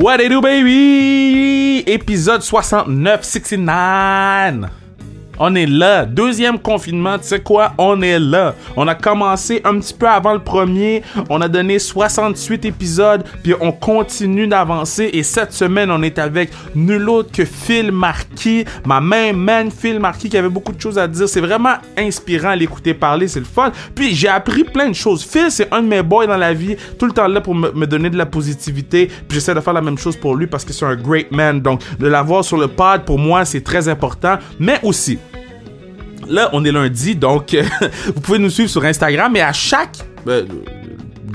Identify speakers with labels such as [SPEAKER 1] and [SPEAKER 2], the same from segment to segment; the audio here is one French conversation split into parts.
[SPEAKER 1] What it do, baby? Épisode 69, 69. On est là. Deuxième confinement, tu sais quoi? On est là. On a commencé un petit peu avant le premier. On a donné 68 épisodes, puis on continue d'avancer. Et cette semaine, on est avec nul autre que Phil Marquis, ma main man Phil Marquis, qui avait beaucoup de choses à dire. C'est vraiment inspirant à l'écouter parler, c'est le fun. Puis j'ai appris plein de choses. Phil, c'est un de mes boys dans la vie, tout le temps là pour me, me donner de la positivité. Puis j'essaie de faire la même chose pour lui parce que c'est un great man. Donc de l'avoir sur le pod, pour moi, c'est très important. Mais aussi, Là, on est lundi, donc vous pouvez nous suivre sur Instagram, mais à chaque euh,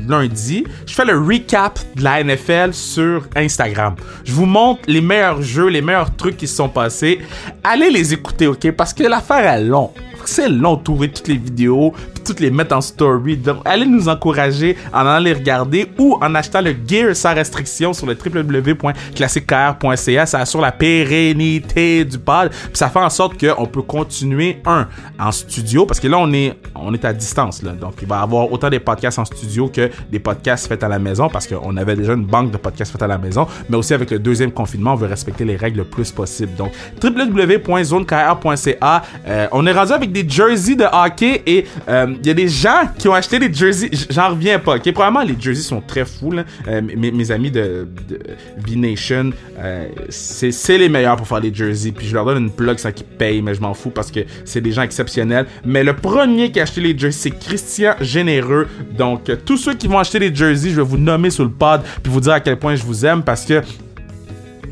[SPEAKER 1] lundi, je fais le recap de la NFL sur Instagram. Je vous montre les meilleurs jeux, les meilleurs trucs qui se sont passés. Allez les écouter, ok? Parce que l'affaire est longue. C'est long de trouver toutes les vidéos, toutes les mettre en story. Donc, allez nous encourager en allant les regarder ou en achetant le gear sans restriction sur le www.classiquecar.ca. Ça assure la pérennité du pod. Puis ça fait en sorte qu'on peut continuer, un, en studio, parce que là, on est, on est à distance. Là. Donc, il va y avoir autant des podcasts en studio que des podcasts faits à la maison, parce qu'on avait déjà une banque de podcasts faits à la maison. Mais aussi, avec le deuxième confinement, on veut respecter les règles le plus possible. Donc, www.zonekr.ca. Euh, on est rendu avec des jerseys de hockey et il y a des gens qui ont acheté des jerseys. J'en reviens pas. ok? Probablement les jerseys sont très fous. Euh, mes, mes, amis de, de V-Nation, euh, c'est les meilleurs pour faire des jerseys. Puis je leur donne une plug sans qu'ils payent, mais je m'en fous parce que c'est des gens exceptionnels. Mais le premier qui a acheté les jerseys, c'est Christian Généreux. Donc euh, tous ceux qui vont acheter des jerseys, je vais vous nommer sur le pod puis vous dire à quel point je vous aime parce que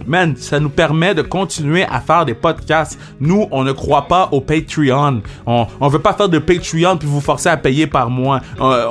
[SPEAKER 1] man, ça nous permet de continuer à faire des podcasts. Nous, on ne croit pas au Patreon. On, on veut pas faire de Patreon puis vous forcer à payer par mois. Euh,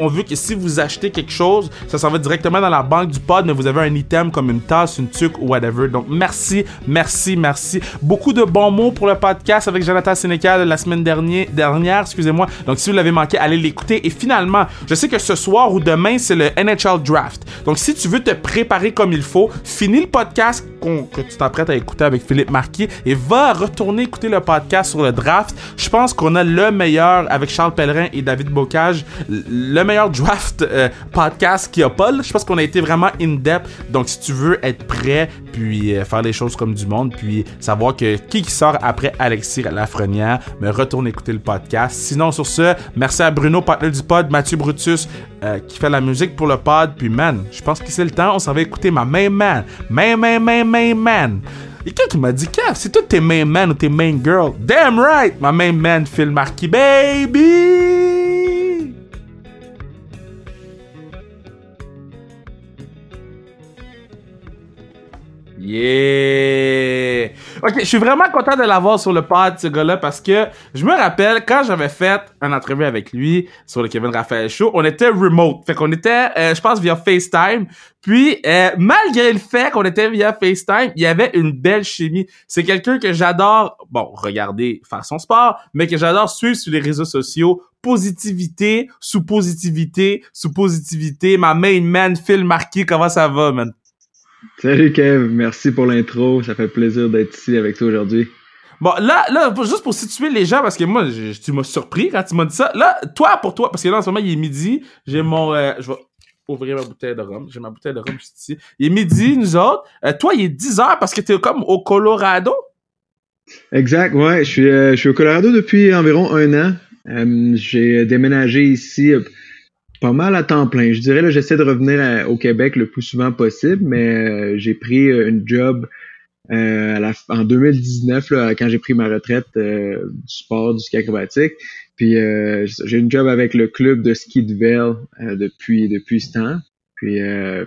[SPEAKER 1] on, veut que si vous achetez quelque chose, ça s'en va directement dans la banque du pod, mais vous avez un item comme une tasse, une tuque ou whatever. Donc, merci, merci, merci. Beaucoup de bons mots pour le podcast avec Jonathan Sénécal la semaine dernière, dernière excusez-moi. Donc, si vous l'avez manqué, allez l'écouter. Et finalement, je sais que ce soir ou demain, c'est le NHL Draft. Donc, si tu veux te préparer comme il faut, finis le podcast que tu t'apprêtes à écouter avec Philippe Marquis et va retourner écouter le podcast sur le draft. Je pense qu'on a le meilleur avec Charles Pellerin et David Bocage, le meilleur draft euh, podcast qu'il y a pas. Je pense qu'on a été vraiment in-depth. Donc si tu veux être prêt, puis euh, faire les choses comme du monde, puis savoir que qui qui sort après Alexis Lafrenière, me retourne écouter le podcast. Sinon sur ce, merci à Bruno, partenaire du pod, Mathieu Brutus, euh, qui fait la musique pour le pod. Puis man, je pense que c'est le temps. On s'en va écouter ma main man, main main main main man. Et quelqu'un qui m'a dit, Kev, c'est toi tes main man ou tes main girl? Damn right, ma main man, Phil Marquis, baby! Yeah! Ok, je suis vraiment content de l'avoir sur le pod, ce gars-là, parce que je me rappelle quand j'avais fait un entrevue avec lui sur le Kevin Raphaël Show, on était remote. Fait qu'on était, euh, je pense, via FaceTime. Puis, euh, malgré le fait qu'on était via FaceTime, il y avait une belle chimie. C'est quelqu'un que j'adore, bon, regarder, faire son sport, mais que j'adore suivre sur les réseaux sociaux. Positivité, sous positivité, sous positivité. Ma main man, Phil Marquis, comment ça va, man?
[SPEAKER 2] Salut Kev, merci pour l'intro. Ça fait plaisir d'être ici avec toi aujourd'hui.
[SPEAKER 1] Bon, là, là, juste pour situer les gens, parce que moi, je, tu m'as surpris quand tu m'as dit ça. Là, toi, pour toi, parce que là, en ce moment, il est midi, j'ai mon... Euh, je vais ouvrir ma bouteille de rhum. J'ai ma bouteille de rhum juste ici. Il est midi, nous autres. Euh, toi, il est 10 heures parce que t'es comme au Colorado?
[SPEAKER 2] Exact, ouais. Je suis, euh, je suis au Colorado depuis environ un an. J'ai déménagé ici pas mal à temps plein. Je dirais là, j'essaie de revenir à, au Québec le plus souvent possible, mais euh, j'ai pris une job euh, à la, en 2019 là, quand j'ai pris ma retraite euh, du sport, du ski acrobatique. Puis j'ai une job avec le club de ski de Vel depuis depuis ce temps. Puis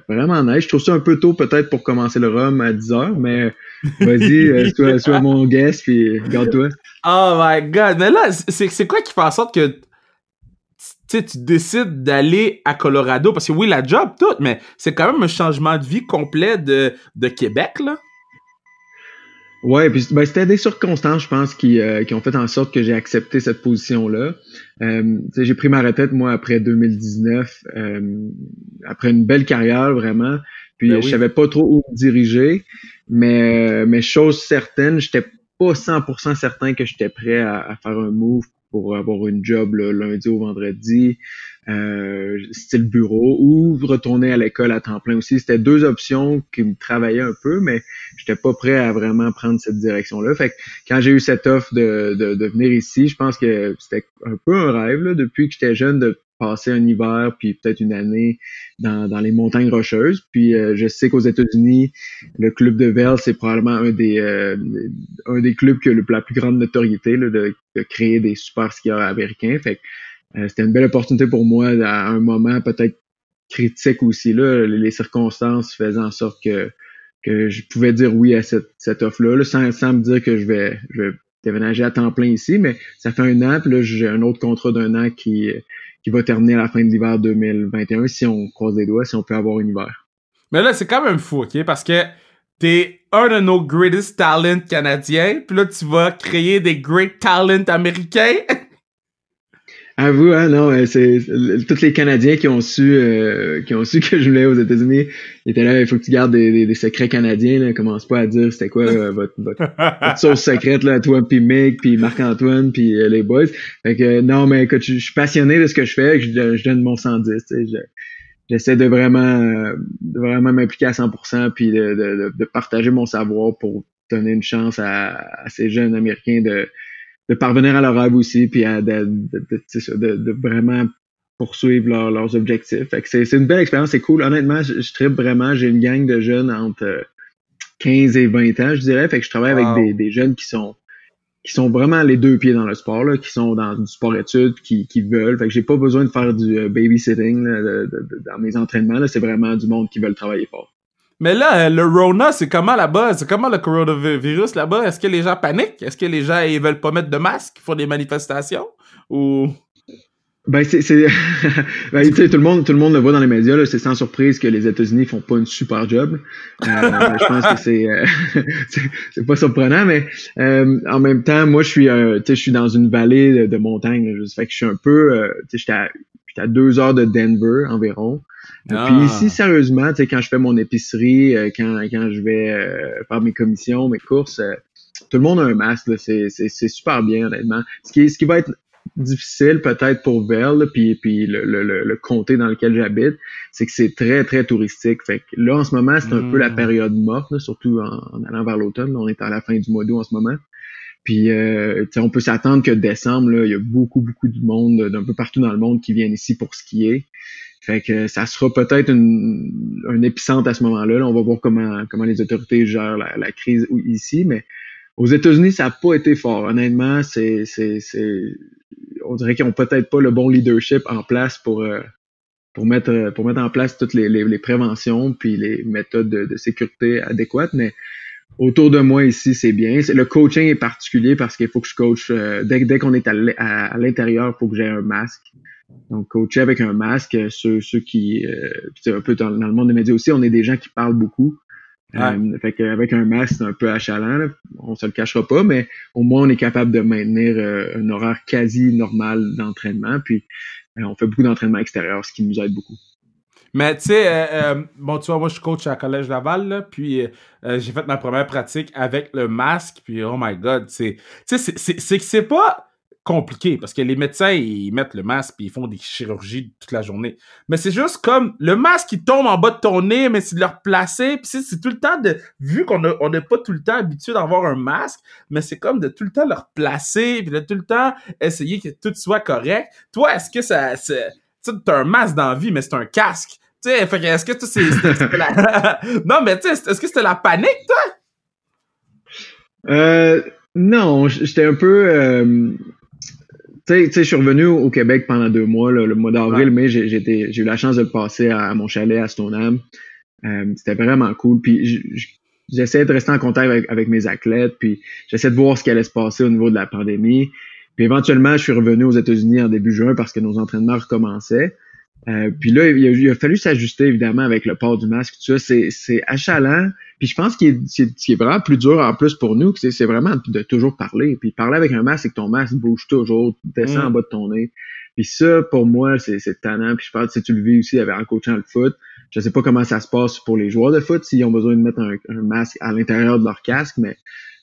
[SPEAKER 2] vraiment nice. Je trouve ça un peu tôt peut-être pour commencer le rhum à 10 heures, mais vas-y, sois, sois mon guest puis garde-toi.
[SPEAKER 1] Oh my god! Mais là, c'est quoi qui fait en sorte que tu tu décides d'aller à Colorado parce que oui, la job, tout, mais c'est quand même un changement de vie complet de, de Québec, là.
[SPEAKER 2] Ouais, puis ben, c'était des circonstances, je pense, qui, euh, qui ont fait en sorte que j'ai accepté cette position-là. Euh, j'ai pris ma retraite, moi, après 2019, euh, après une belle carrière, vraiment. Puis ben oui. je savais pas trop où me diriger, mais, mais chose certaine, j'étais pas 100% certain que j'étais prêt à, à, faire un move pour avoir une job le lundi au vendredi, euh, style bureau, ou retourner à l'école à temps plein aussi. C'était deux options qui me travaillaient un peu, mais j'étais pas prêt à vraiment prendre cette direction-là. Fait que quand j'ai eu cette offre de, de, venir ici, je pense que c'était un peu un rêve depuis que j'étais jeune de passer un hiver puis peut-être une année dans, dans les montagnes rocheuses. Puis euh, je sais qu'aux États-Unis, le club de Vel, c'est probablement un des euh, un des clubs qui a la plus grande notoriété là, de, créer des super skieurs américains. Fait que euh, c'était une belle opportunité pour moi à un moment peut-être critique aussi là, les circonstances faisaient en sorte que que je pouvais dire oui à cette, cette offre-là, sans, sans me dire que je vais, je vais déménager à temps plein ici, mais ça fait un an, puis là, j'ai un autre contrat d'un an qui, qui va terminer à la fin de l'hiver 2021 si on croise les doigts, si on peut avoir un hiver.
[SPEAKER 1] Mais là, c'est quand même fou, OK? Parce que t'es un de nos greatest talents canadiens, puis là, tu vas créer des great talents américains.
[SPEAKER 2] Avoue, hein, non, c'est tous les Canadiens qui ont su euh, qui ont su que je voulais aux États-Unis, ils étaient là, il faut que tu gardes des, des, secrets canadiens, là, commence pas à dire c'était quoi euh, votre, votre, sauce secrète là, toi puis Mick, puis Marc-Antoine, puis euh, les boys. Fait que non, mais écoute, je, suis passionné de ce que je fais, que je, je donne mon 110, tu sais, j'essaie de vraiment de vraiment m'impliquer à 100% puis de, de, de, partager mon savoir pour donner une chance à, à ces jeunes Américains de de parvenir à leur rêve aussi, puis à, de, de, de, vraiment poursuivre leurs objectifs. Fait que c'est une belle expérience, c'est cool. Honnêtement, je, je tripe vraiment. J'ai une gang de jeunes entre 15 et 20 ans, je dirais. Fait que je travaille avec des, des, jeunes qui sont qui sont vraiment les deux pieds dans le sport, là, qui sont dans du sport-études, qui, qui veulent. Fait que j'ai pas besoin de faire du euh, babysitting là, dans mes entraînements. C'est vraiment du monde qui veulent travailler fort.
[SPEAKER 1] Mais là, euh, le Rona, c'est comment là-bas? C'est comment le coronavirus là-bas? Est-ce que les gens paniquent? Est-ce que les gens ils veulent pas mettre de masque? Pour des manifestations? Ou.
[SPEAKER 2] Ben, c'est, ben, tu sais, tout le monde, tout le monde le voit dans les médias, là, c'est sans surprise que les États-Unis font pas une super job. Euh, je pense que c'est, euh, c'est, pas surprenant, mais en même temps, moi, je suis, tu sais, je suis dans une vallée de, montagne, là, fait que je suis un peu, tu sais, j'étais à, j'étais à deux heures de Denver environ. Ah. Puis ici, sérieusement, tu sais, quand je fais mon épicerie, euh, quand, quand je vais euh, faire mes commissions, mes courses, euh, tout le monde a un masque. C'est, super bien, honnêtement. Ce qui, ce qui va être difficile peut-être pour Vel, puis, puis le, le, le, comté dans lequel j'habite, c'est que c'est très, très touristique. Fait que là, en ce moment, c'est un peu la hmm. période morte, surtout en, allant vers l'automne. On est à la fin du mois d'août en ce moment. Puis euh, on peut s'attendre que décembre, là, il y a beaucoup, beaucoup de monde d'un peu partout dans le monde qui viennent ici pour skier. Fait que ça sera peut-être un épicentre à ce moment-là. On va voir comment, comment les autorités gèrent la, crise ici. Mais aux États-Unis, ça n'a pas été fort. Honnêtement, c'est, c'est, on dirait qu'ils ont peut-être pas le bon leadership en place pour, euh, pour mettre, pour mettre en place toutes les, les, préventions puis les méthodes de, sécurité adéquates. Mais autour de moi ici, c'est bien. Le coaching est particulier parce qu'il faut que je coach. Euh, dès, dès qu'on est à l'intérieur, il faut que j'ai un masque. Donc, coacher avec un masque, ceux, ceux qui, euh, un peu dans, le monde des médias aussi, on est des gens qui parlent beaucoup. Euh, fait qu'avec un masque, c'est un peu achalant, on se le cachera pas, mais au moins on est capable de maintenir euh, un horaire quasi normal d'entraînement. Puis on fait beaucoup d'entraînement extérieur, ce qui nous aide beaucoup.
[SPEAKER 1] Mais tu sais, bon, tu vois, moi je suis coach à Collège Laval, puis j'ai fait ma première pratique avec le masque, puis oh my god, c'est, c'est, c'est que c'est pas compliqué parce que les médecins ils mettent le masque puis ils font des chirurgies toute la journée. Mais c'est juste comme le masque qui tombe en bas de ton nez mais c'est de le replacer puis c'est tout le temps de vu qu'on on n'est pas tout le temps habitué d'avoir un masque mais c'est comme de tout le temps le replacer puis de tout le temps essayer que tout soit correct. Toi est-ce que ça c'est tu as un masque dans la vie mais c'est un casque? Tu sais est-ce que c'est Non mais tu sais est-ce que c'était la panique toi?
[SPEAKER 2] Euh non, j'étais un peu euh, sais, je suis revenu au Québec pendant deux mois, le mois d'avril, mais j'ai eu la chance de le passer à, mon chalet à Stoneham. Euh, C'était vraiment cool. Puis j'essayais de rester en contact avec, mes athlètes, puis j'essayais de voir ce qui allait se passer au niveau de la pandémie. Puis éventuellement, je suis revenu aux États-Unis en début juin parce que nos entraînements recommençaient. Euh, puis là, il a, fallu s'ajuster évidemment avec le port du masque. Tout ça, c'est achalant. Puis je pense qu'il est, est, vraiment plus dur en plus pour nous, c'est vraiment de toujours parler. Puis parler avec un masque, c'est que ton masque bouge toujours, descend mm. en bas de ton nez. Puis ça, pour moi, c'est tannant. Puis je pense que si tu le vis aussi avec, en coachant le foot, je sais pas comment ça se passe pour les joueurs de foot s'ils ont besoin de mettre un, masque à l'intérieur de leur casque, mais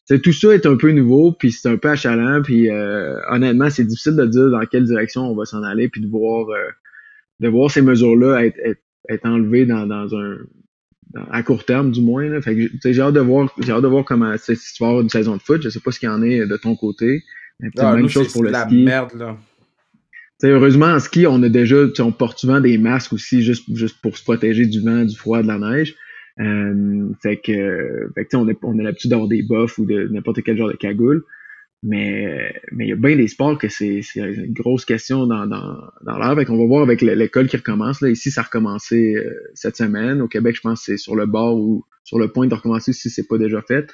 [SPEAKER 2] tout ça est un peu nouveau, puis c'est un peu achalant, puis euh, honnêtement, c'est difficile de dire dans quelle direction on va s'en aller, puis de voir euh, de voir ces mesures-là être, être, enlevées dans, dans un à court terme du moins. Là. Fait que j'ai hâte de voir j'ai hâte de voir comment c'est si tu vas avoir une saison de foot. Je sais pas ce qu'il y en est de ton côté.
[SPEAKER 1] Ah, même chose pour le la Merde, là.
[SPEAKER 2] heureusement, en ski, on a déjà, on porte souvent des masques aussi juste, juste pour se protéger du vent, du froid, de la neige. Euh, fait que, fait que on, a, on a l'habitude d'avoir des buffs ou de n'importe quel genre de cagoule. Mais mais il y a bien des sports que c'est une grosse question dans, dans, dans l'air. Qu'on va voir avec l'école qui recommence. Là. Ici, ça a recommencé euh, cette semaine. Au Québec, je pense que c'est sur le bord ou sur le point de recommencer si c'est pas déjà fait.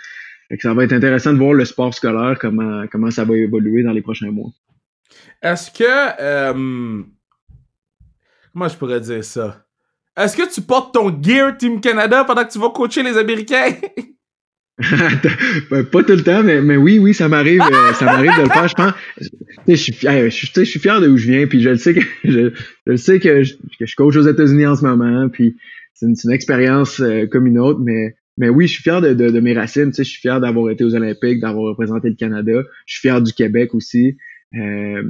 [SPEAKER 2] Fait que ça va être intéressant de voir le sport scolaire, comment, comment ça va évoluer dans les prochains mois.
[SPEAKER 1] Est-ce que euh, comment je pourrais dire ça? Est-ce que tu portes ton gear Team Canada pendant que tu vas coacher les Américains?
[SPEAKER 2] pas tout le temps, mais, mais oui, oui, ça m'arrive, euh, ça m'arrive de le faire. Je pense, je suis, je, je suis fier de où je viens, puis je le sais que je, je sais que je, que je coach aux États-Unis en ce moment, puis c'est une, expérience euh, comme une autre, mais mais oui, je suis fier de, de, mes racines. Tu sais, je suis fier d'avoir été aux Olympiques, d'avoir représenté le Canada. Je suis fier du Québec aussi. Euh,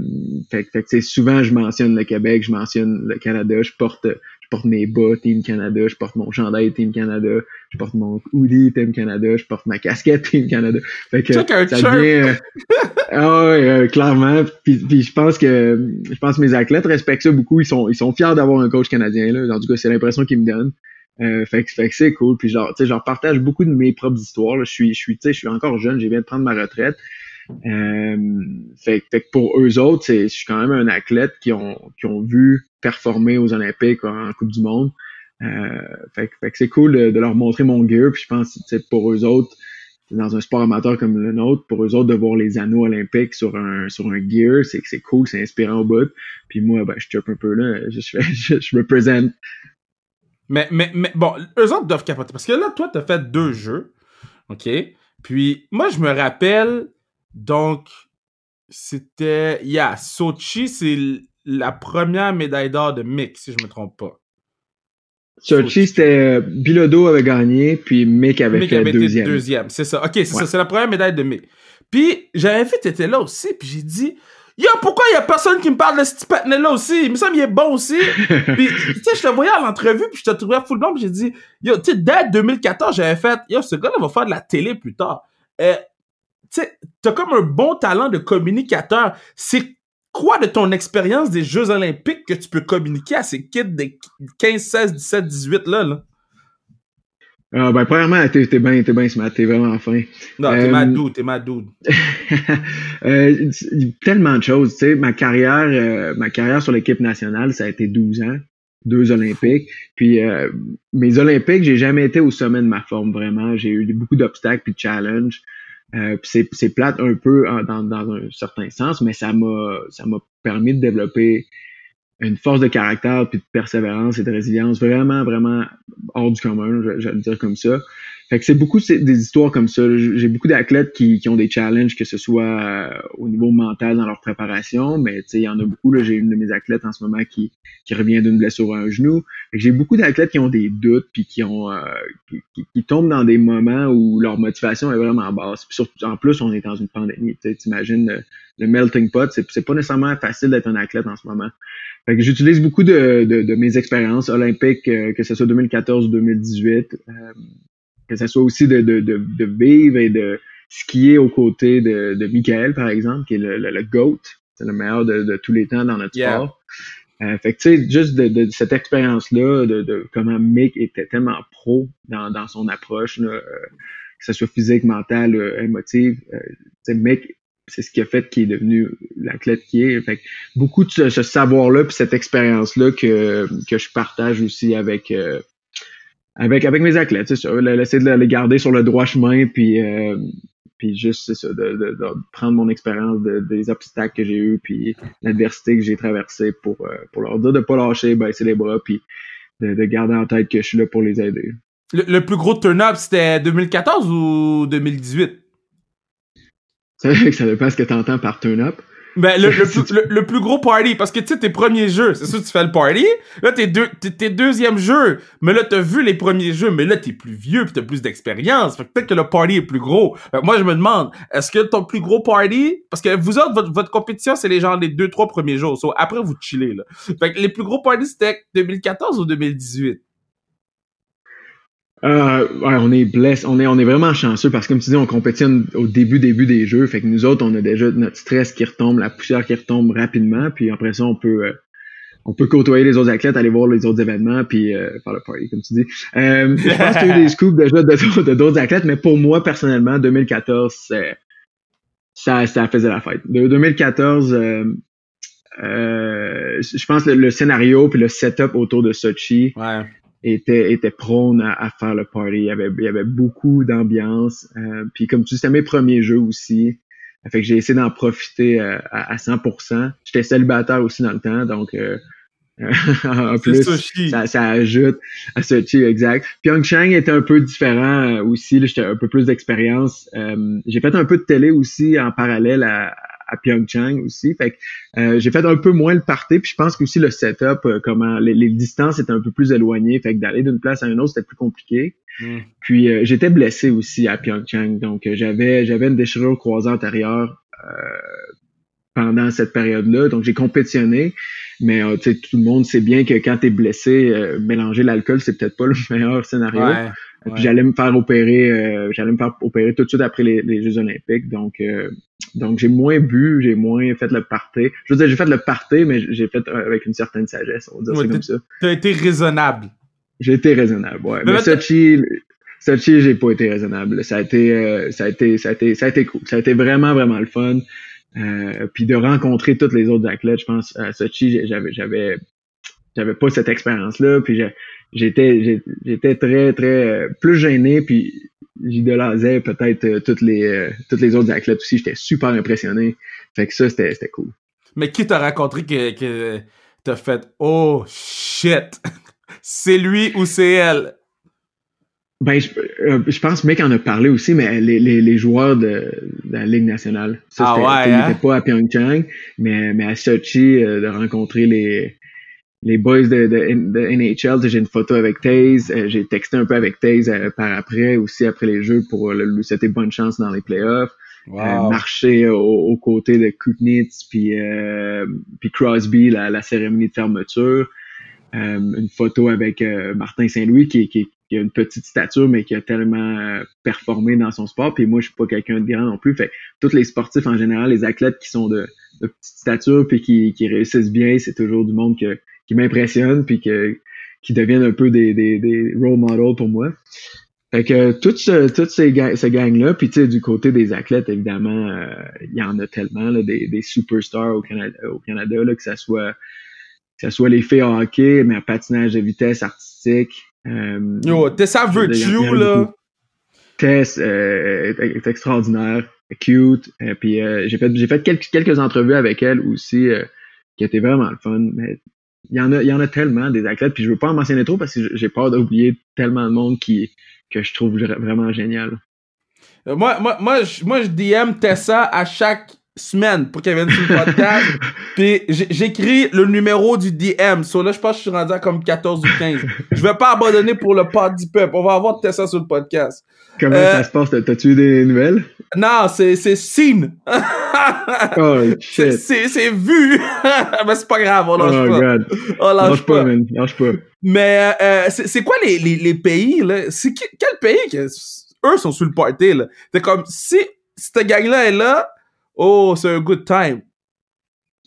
[SPEAKER 2] fait, fait souvent je mentionne le Québec, je mentionne le Canada, je porte je porte mes bas Team Canada, je porte mon chandail Team Canada, je porte mon hoodie Team Canada, je porte ma casquette Team Canada. Fait que ça devient euh, ah ouais, euh, clairement. Puis, puis, je pense que je pense que mes athlètes respectent ça beaucoup. Ils sont ils sont fiers d'avoir un coach canadien là. En tout cas, c'est l'impression qu'ils me donnent. Euh, fait, fait que c'est cool. Puis genre, tu sais, partage beaucoup de mes propres histoires. Là. Je suis, je suis, tu sais, je suis encore jeune. J'ai viens de prendre ma retraite. Euh, fait, que pour eux autres, je suis quand même un athlète qui ont, qui ont vu performer aux Olympiques en Coupe du Monde. Euh, fait, que c'est cool de, leur montrer mon gear. Puis je pense que pour eux autres, dans un sport amateur comme le nôtre, pour eux autres de voir les anneaux olympiques sur un sur un gear, c'est c'est cool, c'est inspirant au bout. Puis moi, ben, je chope un peu là, je, je,
[SPEAKER 1] mais, mais, mais bon, eux autres doivent capoter. Parce que là, toi, t'as fait deux jeux. OK? Puis, moi, je me rappelle, donc, c'était. Yeah, Sochi, c'est la première médaille d'or de Mick, si je me trompe pas.
[SPEAKER 2] Sochi, c'était euh, Bilodo avait gagné, puis Mick avait Mick fait avait deuxième.
[SPEAKER 1] deuxième, c'est ça. OK, c'est ça, c'est la première médaille de Mick. Puis, j'avais fait, t'étais là aussi, puis j'ai dit, Yo, pourquoi il y a personne qui me parle de ce petit là aussi? Il me semble qu'il est bon aussi. puis, tu sais, je te voyais à l'entrevue, puis je te trouvais full bon, puis j'ai dit, yo, tu sais, dès 2014, j'avais fait, yo, ce gars-là va faire de la télé plus tard. Euh, tu sais, t'as comme un bon talent de communicateur. C'est quoi de ton expérience des Jeux Olympiques que tu peux communiquer à ces kids de 15, 16, 17, 18 là, là?
[SPEAKER 2] Ah, ben, premièrement, t'es, t'es bien, t'es bien smart, t'es vraiment fin.
[SPEAKER 1] Non, t'es ma euh, dude, t'es ma dude.
[SPEAKER 2] euh, tellement de choses, tu sais, ma carrière, euh, ma carrière sur l'équipe nationale, ça a été 12 ans, deux Olympiques. Puis euh, mes Olympiques, j'ai jamais été au sommet de ma forme, vraiment. J'ai eu beaucoup d'obstacles puis de challenges. Puis c'est, plate un peu dans, dans un certain sens, mais ça m'a, ça m'a permis de développer une force de caractère, puis de persévérance et de résilience vraiment, vraiment hors du commun, je, vais le dire comme ça. Fait que c'est beaucoup des histoires comme ça. J'ai beaucoup d'athlètes qui, qui, ont des challenges, que ce soit euh, au niveau mental dans leur préparation, mais il y en a beaucoup. J'ai une de mes athlètes en ce moment qui, qui revient d'une blessure à un genou. J'ai beaucoup d'athlètes qui ont des doutes, puis qui ont euh, qui, tombent dans des moments où leur motivation est vraiment basse. Puis surtout, en plus, on est dans une pandémie. Tu imagines le, le melting pot, c'est pas nécessairement facile d'être un athlète en ce moment. Fait que j'utilise beaucoup de, de, mes expériences olympiques, euh, que ce soit 2014 ou 2018, euh, que ce soit aussi de, de, de, vivre et de skier aux côtés de, de Michael, par exemple, qui est le, le, GOAT, c'est le meilleur de, de, tous les temps dans notre sport. Euh, fait que tu sais, juste de, de, cette expérience-là, de, de comment Mick était tellement pro dans, dans son approche, là, que ce soit physique, mental, émotive. Euh, Mick c'est ce qui a fait qu'il est devenu l'athlète qui est. Fait beaucoup de ce, savoir-là puis cette expérience-là que, que je partage aussi avec euh, avec avec mes athlètes, c'est ça, essayer de les garder sur le droit chemin puis euh, puis juste c'est ça, de, de, prendre mon expérience des obstacles que j'ai eu puis l'adversité que j'ai traversée pour euh, pour leur dire de pas lâcher, baisser les bras puis de, de, garder en tête que je suis là pour les aider.
[SPEAKER 1] Le, le plus gros turn-up c'était 2014 ou 2018?
[SPEAKER 2] ça dépend ce que tu entends par turn-up.
[SPEAKER 1] Ben, le, le, plus, le, plus gros party, parce que tu sais, tes premiers jeux, c'est sûr que tu fais le party. Là, tes, deux, tes, deuxièmes jeux, mais là, t'as vu les premiers jeux, mais là, t'es plus vieux pis t'as plus d'expérience. Fait que peut-être que le party est plus gros. moi, je me demande, est-ce que ton plus gros party, parce que vous autres, votre, votre compétition, c'est les gens les deux, trois premiers jours. So, après, vous chillez, là. Fait que les plus gros parties, c'était 2014 ou 2018?
[SPEAKER 2] Euh, ouais, on est blessé, on est, on est vraiment chanceux parce que comme tu dis, on compétitionne au début, début des jeux. Fait que nous autres, on a déjà notre stress qui retombe, la poussière qui retombe rapidement, puis après ça, on peut, euh, on peut côtoyer les autres athlètes, aller voir les autres événements, puis euh, faire le party, comme tu dis. Euh, je pense qu'il y a eu des scoops déjà de, d'autres athlètes, mais pour moi, personnellement, 2014, ça, ça faisait la fête. De 2014, euh, je pense le, le scénario puis le setup autour de Sochi.
[SPEAKER 1] Ouais
[SPEAKER 2] était, était prône à, faire le party. Il y avait, il y avait beaucoup d'ambiance. Euh, puis comme tu dis, c'était mes premiers jeux aussi. Fait que j'ai essayé d'en profiter euh, à, à 100%. J'étais célibataire aussi dans le temps, donc euh, en plus, ça, ça, ajoute à Sochi, exact. Pyeongchang était un peu différent aussi. J'étais un peu plus d'expérience. j'ai fait un peu de télé aussi en parallèle à, à Pyeongchang aussi. Fait que euh, j'ai fait un peu moins le party, puis je pense que aussi le setup, euh, comment les, distances étaient un peu plus éloignées, fait que d'aller d'une place à une autre, c'était plus compliqué. Hmm. Puis euh, j'étais blessé aussi à Pyeongchang, donc j'avais j'avais une déchirure au croisé antérieur pendant cette période-là, donc j'ai compétitionné. Mais sais tout le monde sait bien que quand tu es blessé, mélanger l'alcool, c'est peut-être pas le meilleur scénario. Puis j'allais me faire opérer, j'allais me faire opérer tout de suite après les, Jeux Olympiques. Donc donc, j'ai moins bu, j'ai moins fait le party. Je veux dire, j'ai fait le party, mais j'ai fait avec une certaine sagesse, on va dire comme ça.
[SPEAKER 1] T'as été raisonnable.
[SPEAKER 2] J'ai été raisonnable, ouais. Mais, Sochi, Sochi, j'ai pas été raisonnable. Ça a été, euh, ça a été, ça a été, ça a été cool. Ça a été vraiment, vraiment le fun. Euh, puis de rencontrer toutes les autres athlètes, je pense, à Sochi, j'avais, j'avais, j'avais pas cette expérience-là. Puis j'étais, j'étais très, très, euh, plus gêné. Puis j'idolâsais peut-être euh, toutes les euh, toutes les autres athlètes aussi. J'étais super impressionné. Fait que ça, c'était, c'était cool.
[SPEAKER 1] Mais qui t'a rencontré que, que t'as fait Oh shit! c'est lui ou c'est elle?
[SPEAKER 2] Ben, je, euh, je pense mec en a parlé aussi, mais les, les, les joueurs de, de, la Ligue nationale. Ça,
[SPEAKER 1] ah ouais, hein?
[SPEAKER 2] pas à Pyeongchang, mais, mais à Sochi, de rencontrer les, les boys de, de, NHL, j'ai une photo avec Taze, euh, j'ai texté un peu avec Taze euh, par après, aussi après les jeux pour lui souhaiter bonne chance dans les playoffs. Euh, marcher aux côtés de Kutnitz puis puis Crosby la, la cérémonie de fermeture. une photo avec Martin Saint-Louis qui, qui, qui, a une petite stature mais qui a tellement performé dans son sport. Puis moi je suis pas quelqu'un de grand non plus. Fait tous les sportifs en général, les athlètes qui sont de, de petite stature puis qui, qui réussissent bien, c'est toujours du monde que qui m'impressionnent puis que, qui deviennent un peu des, des, des role models pour moi. Fait que toutes ce, toutes ces, ces gangs-là, puis tu sais, du côté des athlètes, évidemment, euh, il y en a tellement, là, des, des superstars au Canada, au Canada là, que ça soit que ça soit les filles en hockey, mais en patinage de vitesse artistique.
[SPEAKER 1] Euh, Yo, Tessa Virtue, là?
[SPEAKER 2] Tess euh, est, extraordinaire, cute. Et puis euh, j'ai fait j'ai fait quelques, quelques entrevues avec elle aussi euh, qui étaient vraiment le fun. Mais il y en a, il y en a tellement des athlètes, puis je veux pas en mentionner trop parce que j'ai peur d'oublier tellement de monde qui, que je trouve vraiment génial.
[SPEAKER 1] Euh, moi, moi, moi, je, moi, je DM Tessa à chaque semaine pour qu'elle vienne sur le podcast. puis j'écris le numéro du DM. So là, je pense que je suis rendu à comme 14 ou 15. Je vais pas abandonner pour le pod du peuple. On va avoir Tessa sur le podcast.
[SPEAKER 2] Comment ça euh, se passe? T'as-tu eu des nouvelles?
[SPEAKER 1] Non, c'est, scene.
[SPEAKER 2] oh, shit. C'est,
[SPEAKER 1] vu. Mais c'est pas grave, on lâche
[SPEAKER 2] oh,
[SPEAKER 1] pas.
[SPEAKER 2] God.
[SPEAKER 1] On lâche, lâche pas.
[SPEAKER 2] man. Lâche pas.
[SPEAKER 1] Mais euh, c'est, c'est quoi les, les, les pays, là? C'est quel pays que eux sont sur le party, là? C'est comme, si cette gang-là est là, oh, c'est un good time.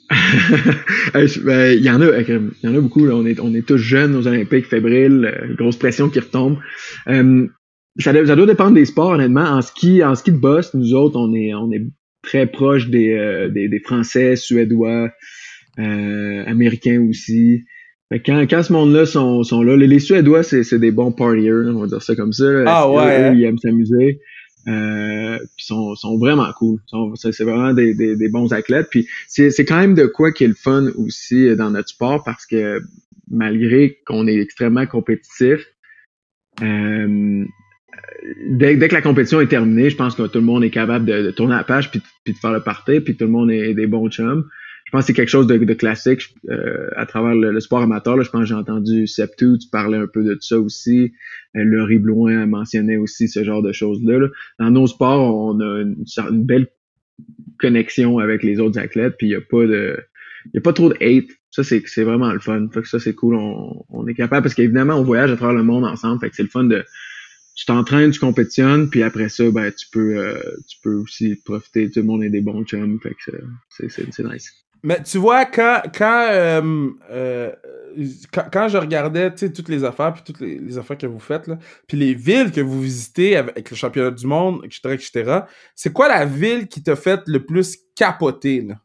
[SPEAKER 2] ben, il y en a, il y en a beaucoup. Là. On est, on est tous jeunes aux Olympiques, fébriles, euh, grosse pression qui retombe. Euh, ça, ça, doit dépendre des sports, honnêtement. En ski, en ski de boss, nous autres, on est, on est très proche des, euh, des, des, Français, Suédois, euh, Américains aussi. quand, quand ce monde-là sont, sont là, les, Suédois, c'est des bons partiers, on va dire ça comme ça.
[SPEAKER 1] Ah ouais.
[SPEAKER 2] Eux, hein? ils aiment s'amuser. Euh, puis sont, sont vraiment cool. C'est vraiment des, des, des, bons athlètes. Puis c'est quand même de quoi qui est le fun aussi dans notre sport parce que malgré qu'on est extrêmement compétitif, euh, dès, dès, que la compétition est terminée, je pense que tout le monde est capable de, tourner la page puis, puis, de faire le party, puis tout le monde est des bons chums. Je pense que c'est quelque chose de, de classique euh, à travers le, sport amateur. Là, je pense que j'ai entendu Septu, tu parlais un peu de ça aussi. Euh, Laurie Blouin mentionnait aussi ce genre de choses-là. Dans nos sports, on a une, belle connexion avec les autres athlètes, puis il n'y a pas de. Il a pas trop de hate. Ça, c'est, vraiment le fun. Fait que ça, c'est cool. On, on est capable parce qu'évidemment, on voyage à travers le monde ensemble. Fait que c'est le fun de tu t'entraînes, tu compétitionnes, puis après ça, ben, tu peux, euh, tu peux aussi profiter. Tout le monde est des bons chums, fait que c'est nice.
[SPEAKER 1] Mais tu vois, quand, quand, euh, euh, quand, je regardais toutes les affaires, puis toutes les, affaires que vous faites, là, puis les villes que vous visitez avec, le championnat du monde, etc., etc., c'est quoi la ville qui t'a fait le plus capoter? Là?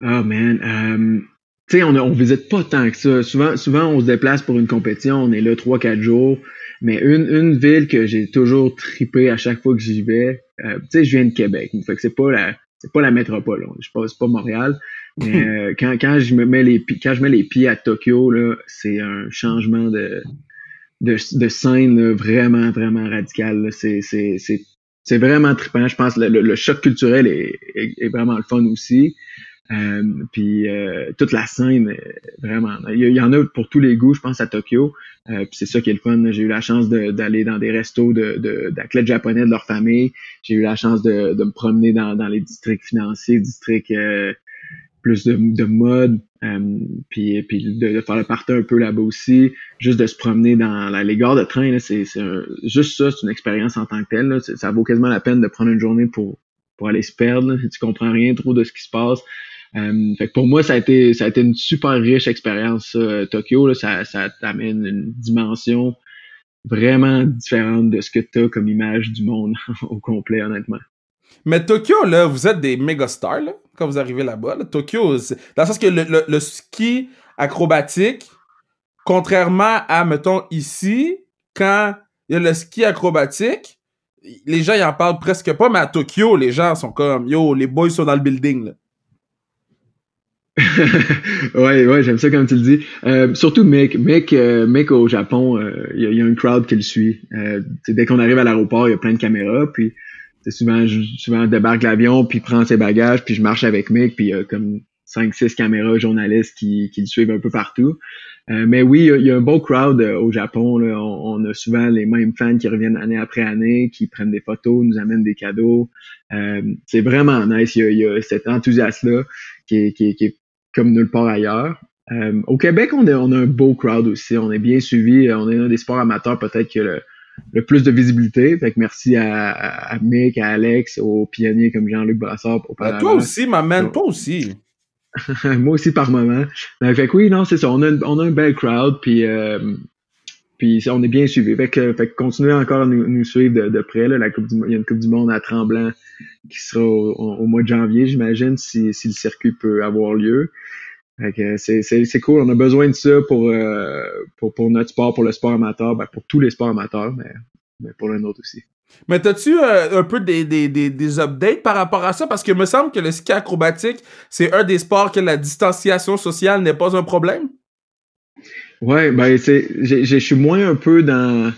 [SPEAKER 2] Oh man, tu sais, on, on visite pas tant que ça. Souvent, souvent, on se déplace pour une compétition, on est là trois, quatre jours. Mais une, une ville que j'ai toujours tripé à chaque fois que j'y vais, euh, tu sais, je viens de Québec. Fait que c'est pas la, c'est pas la métropole. Je sais pas, c'est pas Montréal. Mais euh, quand, quand je me mets les quand je mets les pieds à Tokyo, là, c'est un changement de, de, de scène vraiment, vraiment radical. C'est, c'est, c'est, c'est vraiment trippant. Je pense que le, le, choc culturel est, est, est, vraiment le fun aussi. Euh, puis euh, toute la scène, vraiment. Il y, en a pour tous les goûts, je pense, à Tokyo. Euh, c'est ça qui est le fun. J'ai eu la chance d'aller dans des restos d'athlètes de, japonais de leur famille. J'ai eu la chance de, de me promener dans, dans, les districts financiers, districts plus de, de mode, puis, puis de, faire le party un peu là-bas aussi. Juste de se promener dans les gares de train, c'est juste ça, c'est une expérience en tant que telle. Là. Ça vaut quasiment la peine de prendre une journée pour, pour aller se perdre. Tu comprends rien trop de ce qui se passe. Euh, fait que pour moi, ça a été ça a été une super riche expérience, Tokyo. Là, ça, ça t'amène une dimension vraiment différente de ce que tu as comme image du monde au complet, honnêtement.
[SPEAKER 1] Mais Tokyo, là, vous êtes des méga stars là, quand vous arrivez là-bas. Tokyo, dans le sens que le, le, ski acrobatique, contrairement à, mettons, ici, quand il y a le ski acrobatique, les gens ils en parlent presque pas, mais à Tokyo, les gens sont comme Yo, les boys sont dans le building. Là.
[SPEAKER 2] ouais, ouais, j'aime ça comme tu le dis. Euh, surtout Mick. Mick, euh, au Japon, euh, il y, a une crowd qui le suit. dès qu'on arrive à l'aéroport, il y a plein de caméras. Puis souvent, je, débarque l'avion, puis prend ses bagages, puis je marche avec Mick, puis il y a comme 5-6 caméras journalistes qui le suivent un peu partout. Mais oui, il y, a, un beau crowd au Japon. Là. On, a souvent les mêmes fans qui reviennent année après année, qui prennent des photos, nous amènent des cadeaux. c'est vraiment nice. Il y a, cet enthousiasme-là qui qui, qui est comme nulle part ailleurs. Euh, au Québec, on a, on a un beau crowd aussi. On est bien suivi. On est un des sports amateurs peut-être qui a le, le, plus de visibilité. Fait que merci à, à, Mick, à Alex, aux pionniers comme Jean-Luc Brassard pour
[SPEAKER 1] parler. toi aussi, ma man, toi aussi.
[SPEAKER 2] Moi aussi par moment. Ben, fait que oui, non, c'est ça. On a, on a un bel crowd, puis, euh, puis on est bien suivi. Fait que, fait que continuez encore à nous, suivre de, près. Là. Il y a une Coupe du Monde à Tremblant qui sera au, au mois de janvier, j'imagine, si, si le circuit peut avoir lieu. C'est cool, on a besoin de ça pour, euh, pour, pour, notre sport, pour le sport amateur, ben pour tous les sports amateurs, mais, mais pour le nôtre aussi.
[SPEAKER 1] Mais t'as-tu euh, un peu des, des, des, des, updates par rapport à ça? Parce que me semble que le ski acrobatique, c'est un des sports que la distanciation sociale n'est pas un problème.
[SPEAKER 2] Ouais, ben je suis moins un peu dans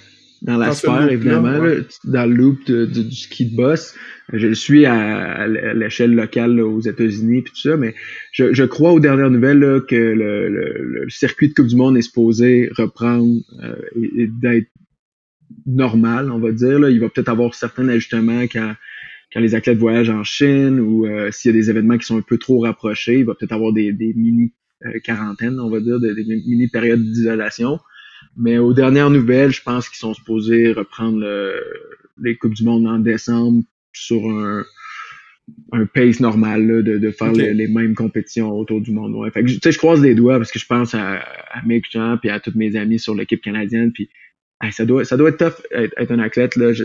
[SPEAKER 2] dans la sphère, évidemment, dans le loop du ski de boss. Je suis à, l'échelle locale aux États-Unis puis tout ça, mais je, je, crois aux dernières nouvelles que le, le, circuit de Coupe du Monde est supposé reprendre euh, et, d'être normal, on va dire. Là. Il va peut-être avoir certains ajustements quand, quand les athlètes voyagent en Chine ou euh, s'il y a des événements qui sont un peu trop rapprochés, il va peut-être avoir des, des mini euh, quarantaines, on va dire, des, des mini périodes d'isolation. Mais aux dernières nouvelles, je pense qu'ils sont supposés reprendre les Coupes du Monde en décembre sur un, un pace normal de, de faire les, mêmes compétitions autour du monde. Ouais. Fait que, je croise les doigts parce que je pense à, à Mick Jean puis à tous mes amis sur l'équipe canadienne. Puis ça, doit, ça doit être tough être, un athlète. Là. Je,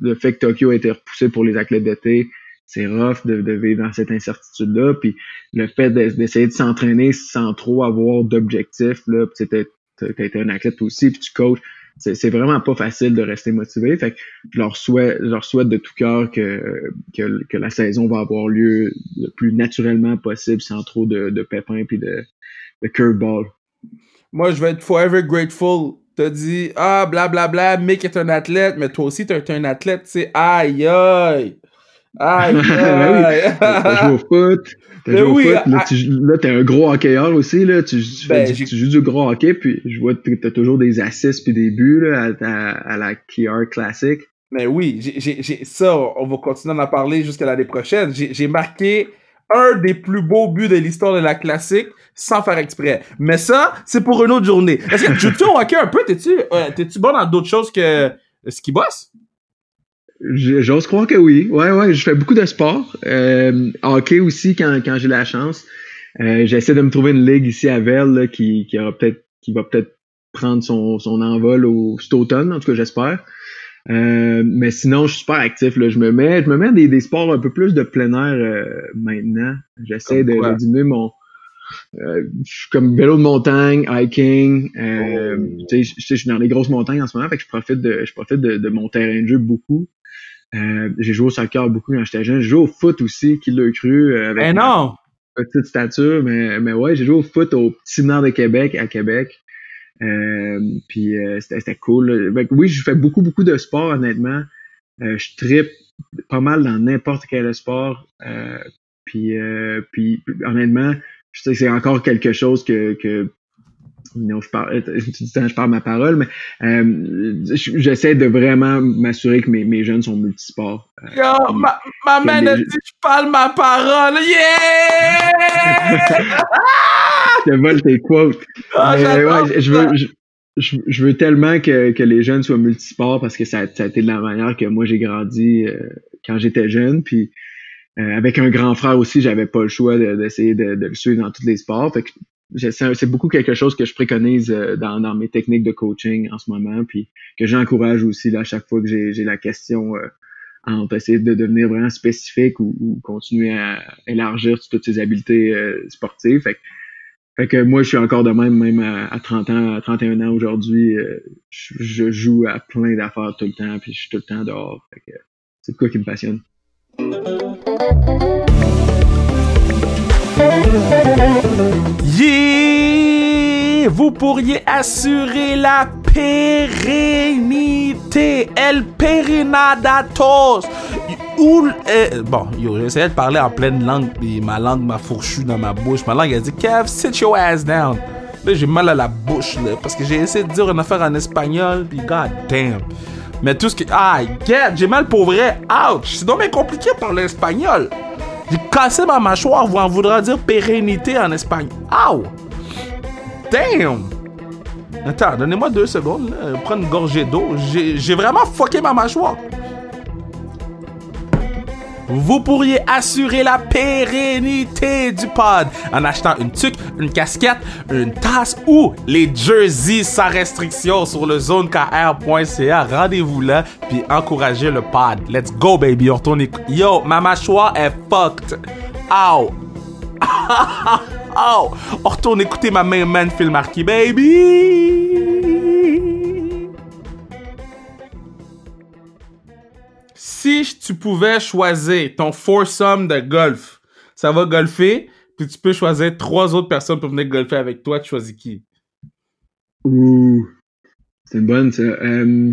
[SPEAKER 2] le fait que Tokyo a été repoussé pour les athlètes d'été, c'est rough de, de, vivre dans cette incertitude-là. Puis le fait d'essayer de s'entraîner sans trop avoir d'objectifs, là, t'as été un athlète aussi, puis tu coaches. C'est vraiment pas facile de rester motivé. Fait que je leur souhaite, je leur souhaite de tout cœur que, que, que, la saison va avoir lieu le plus naturellement possible, sans trop de, de pépins puis de, de curveball.
[SPEAKER 1] Moi, je vais être forever grateful t'as dit, ah, blablabla, Mick est un athlète, mais toi aussi, t'es un athlète, tu sais, aïe, aïe. Aïe,
[SPEAKER 2] Ben oui. T'as joué au foot. T'as
[SPEAKER 1] Ben
[SPEAKER 2] joué au
[SPEAKER 1] oui,
[SPEAKER 2] foot.
[SPEAKER 1] à-
[SPEAKER 2] Là, tu, là, t'es un gros hockeyeur aussi. Là. Tu, tu,
[SPEAKER 1] Ben,
[SPEAKER 2] fais du- tu joues du gros hockey, puis je vois que t'as toujours des assists puis des buts là, à, à- à la KR classique.
[SPEAKER 1] Mais oui, j'ai- ça, on va continuer d'en parler jusqu'à l'année prochaine. J'ai marqué un des plus beaux buts de l'histoire de la classique sans faire exprès. Mais ça, c'est pour une autre journée. Est-ce que tu joues au hockey un peu? T'es-tu euh, t'es-tu bon dans d'autres choses que ski boss?
[SPEAKER 2] Je- J'ose croire que oui. Ouais, ouais, je fais beaucoup de sport. Euh, hockey aussi quand, j'ai la chance. Euh, J'essaie de me trouver une ligue ici à Vel là, qui, qui qui va peut-être prendre son, envol au, cet en tout cas j'espère. Euh, mais sinon, je suis super actif. Là. Je me mets, je me mets des, des sports un peu plus de plein air euh, maintenant. J'essaie de, diminuer mon. Euh, je suis comme vélo de montagne, hiking. Euh,
[SPEAKER 1] Oh.
[SPEAKER 2] tu sais, je- suis dans les grosses montagnes en ce moment, fait que je profite de, je profite de, de mon terrain de jeu beaucoup. Euh, j'ai joué au soccer beaucoup quand j'étais jeune. J'ai joué au foot aussi, qui l'a cru, euh, avec
[SPEAKER 1] Eh
[SPEAKER 2] ma
[SPEAKER 1] non!
[SPEAKER 2] petite stature, mais, mais ouais, j'ai joué au foot au Petit Séminaire de Québec, à Québec. Euh, puis euh, c'était c'était cool. Fait oui, je fais beaucoup, beaucoup de sport, honnêtement. Euh, je tripe pas mal dans n'importe quel sport. Euh, puis, euh, puis honnêtement, je sais que c'est encore quelque chose que, que non, je parle, je parle ma parole, mais euh, j'essaie de vraiment m'assurer que mes, mes jeunes sont multisports. Euh,
[SPEAKER 1] Yo, ma,
[SPEAKER 2] a
[SPEAKER 1] dit je parle ma parole. Yeah!
[SPEAKER 2] je te vole tes quotes.
[SPEAKER 1] Ah,
[SPEAKER 2] Mais
[SPEAKER 1] j'adore
[SPEAKER 2] ouais, je veux, je, je, je veux tellement que, que les jeunes soient multisports parce que ça, ça a été de la manière que moi j'ai grandi euh, quand j'étais jeune. Puis euh, avec un grand frère aussi, j'avais pas le choix de- d'essayer de, de le suivre dans tous les sports. Fait que je- c'est beaucoup quelque chose que je préconise euh, dans, dans mes techniques de coaching en ce moment, puis que j'encourage aussi là, à chaque fois que j'ai la question euh, entre essayer de devenir vraiment spécifique ou, ou continuer à élargir toutes ses habiletés euh, sportives. Fait que, fait que moi, je suis encore de même, même à, à 30 ans, à 31 ans aujourd'hui, euh, je, je joue à plein d'affaires tout le temps, puis je suis tout le temps dehors. Fait que c'est quoi qui me passionne.
[SPEAKER 1] Vous pourriez assurer la pérennité. El Perinadatos. Ou, euh, bon, j'essayais de parler en pleine langue, puis ma langue m'a fourchu dans ma bouche. Ma langue a dit, Kev, sit your ass down. Là, j'ai mal à la bouche, là, parce que j'ai essayé de dire une affaire en espagnol, puis god damn. Mais tout ce qui. Ah, get, j'ai mal pour vrai. Ouch! C'est bien compliqué de parler espagnol. J'ai cassé ma mâchoire, vous en voudra dire pérennité en espagnol. Ow! Damn! Attends, donnez-moi deux secondes, là. Prendre une gorgée d'eau. J'ai vraiment fucké ma mâchoire. Vous pourriez assurer la pérennité du pod en achetant une tuque, une casquette, une tasse ou les jerseys sans restriction sur le zonekr.ca. Rendez-vous là puis encouragez le pod. Let's go baby, Yo, ma mâchoire est fucked. Ow. Ow. On retourne écouter ma main man Phil Marquis, baby. Si tu pouvais choisir ton foursome de golf, ça va golfer, puis tu peux choisir trois autres personnes pour venir golfer avec toi, tu choisis qui?
[SPEAKER 2] Ouh, c'est bonne, ça. Euh,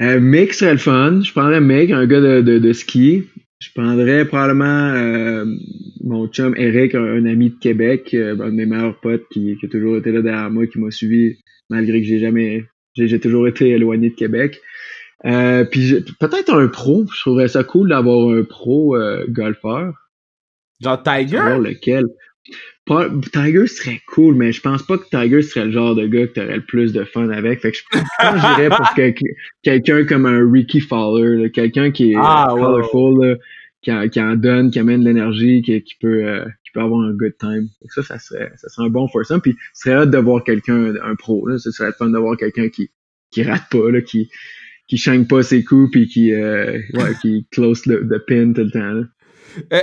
[SPEAKER 2] euh, Mick serait le fun. Je prendrais Mick, un gars de ski. Je prendrais probablement euh, mon chum Eric, un, un ami de Québec, euh, un de mes meilleurs potes qui, qui a toujours été là derrière moi, qui m'a suivi malgré que j'ai jamais, j'ai j'ai toujours été éloigné de Québec. Euh, puis peut-être un pro. Je trouverais ça cool d'avoir un pro euh, golfeur.
[SPEAKER 1] Genre Tiger?
[SPEAKER 2] Savoir lequel. Tiger serait cool, mais je pense pas que Tiger serait le genre de gars que t'aurais le plus de fun avec. Fait que je pense que j'irais pour que- quelqu'un comme un Ricky Fowler, là, quelqu'un qui est
[SPEAKER 1] Ah,
[SPEAKER 2] euh, colorful, là, qui, en, qui en donne, qui amène de l'énergie, qui, qui peut euh, qui peut avoir un good time. Fait que ça, ça serait, ça serait un bon foursome. Puis ce serait hâte de voir quelqu'un, un pro. Là. Ce serait fun de voir quelqu'un qui qui rate pas, là, qui qui chaîne pas ses coups puis qui euh, ouais, qui close le, le pin tout le temps. Là.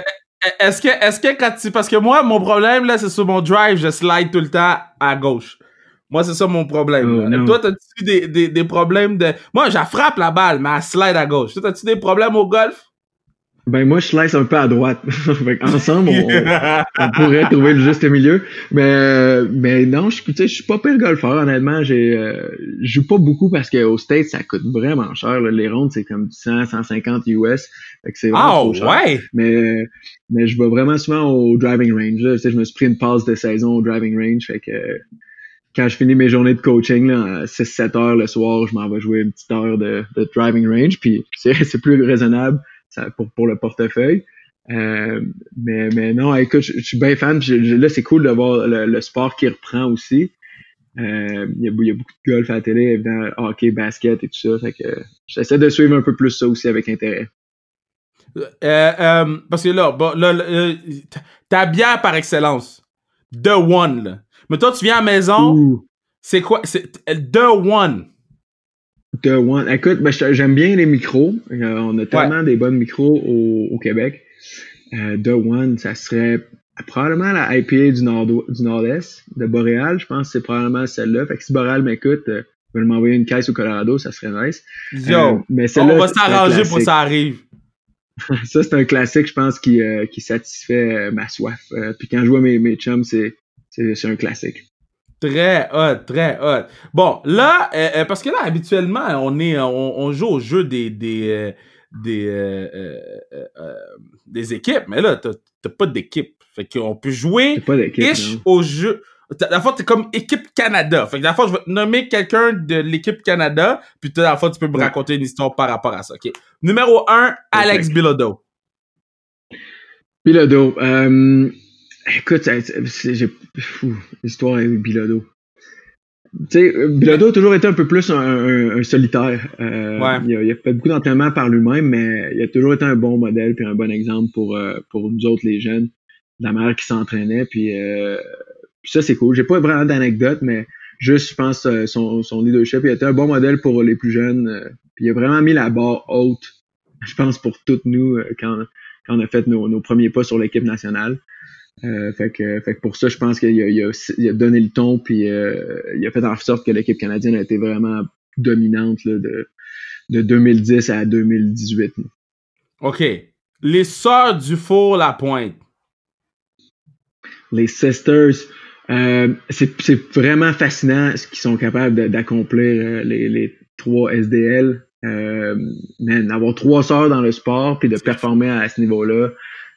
[SPEAKER 1] Est-ce que, est-ce que quand tu, parce que moi, mon problème, là, c'est sur mon drive, je slide tout le temps à gauche. Moi, c'est ça mon problème.
[SPEAKER 2] Oh.
[SPEAKER 1] Toi, t'as-tu des, des, des problèmes de, moi, je frappe la balle, mais elle slide à gauche. Toi, t'as-tu des problèmes au golf?
[SPEAKER 2] Ben moi je slice un peu à droite. Ensemble, on, pourrait trouver le juste milieu. Mais mais non, je je suis pas pire golfeur, honnêtement. J'ai euh, je joue pas beaucoup parce qu'au States, ça coûte vraiment cher. Les rondes, c'est comme 100, 150 US. Fait que c'est vraiment
[SPEAKER 1] oh, ouais.
[SPEAKER 2] Mais mais je vais vraiment souvent au driving range. Là. Tu sais, je me suis pris une passe de saison au driving range. Fait que quand je finis mes journées de coaching, là, à 6-7 heures le soir, je m'en vais jouer une petite heure de, de driving range. Puis c'est plus raisonnable pour, pour le portefeuille. Euh, mais, mais non, écoute, je, suis bien fan. là, c'est cool de voir le, sport qui reprend aussi. Euh, il, y a, il, y a, beaucoup de golf à la télé, évidemment, hockey, basket et tout ça. Fait que j'essaie de suivre un peu plus ça aussi avec intérêt.
[SPEAKER 1] Euh, parce que là, bon, là, ta bière par excellence, The One. Là. Mais toi, tu viens à la maison, c'est quoi? C'est The One.
[SPEAKER 2] The One. Écoute, ben, j'aime bien les micros. Euh, on a tellement des bonnes micros au, Québec. Euh, The One, ça serait probablement la IPA du nord du nord-est de Boréal. Je pense que c'est probablement celle-là. Fait que si Boréal m'écoute, euh, il va m'envoyer une caisse au Colorado, ça serait nice.
[SPEAKER 1] Yo, euh, mais on va s'arranger pour que ça arrive.
[SPEAKER 2] ça, c'est un classique, je pense, qui, qui satisfait ma soif. puis quand je vois mes, mes chums, c'est un classique.
[SPEAKER 1] Très hot, très hot. Bon, là, euh, euh, parce que là, habituellement, on est, on, joue au jeu des, des, euh, des, des équipes, mais là, t'as pas d'équipe. Fait qu'on peut jouer au jeu. La fois, t'es comme équipe Canada. Fait que la fois, je vais te nommer quelqu'un de l'équipe Canada, puis la fois, tu peux me raconter une histoire par rapport à ça. OK? Numéro 1, Alex Bilodeau.
[SPEAKER 2] Bilodeau. Écoute, j'ai l'histoire avec Bilodo. Tu sais, Bilodo a toujours été un peu plus un, solitaire. Euh, il, a, fait beaucoup d'entraînement par lui-même, mais il a toujours été un bon modèle puis un bon exemple pour, euh, pour nous autres les jeunes, la mère qui s'entraînait. Puis, euh, ça, c'est cool. J'ai pas vraiment d'anecdote, mais juste, je pense, son, son leadership. Il a été un bon modèle pour les plus jeunes. puis il a vraiment mis la barre haute, je pense, pour toutes nous quand, quand on a fait nos, nos premiers pas sur l'équipe nationale. Euh, fait, que, fait que pour ça, je pense qu'il a, il a, il a, donné le ton, puis euh, il a fait en sorte que l'équipe canadienne a été vraiment dominante là, de, de 2010 à 2018.
[SPEAKER 1] OK. Les sœurs du four La Pointe.
[SPEAKER 2] Les Sisters. Euh, c'est vraiment fascinant ce qu'ils sont capables d'accomplir, euh, les, les trois SDL. Euh, avoir trois sœurs dans le sport puis de performer à ce niveau-là,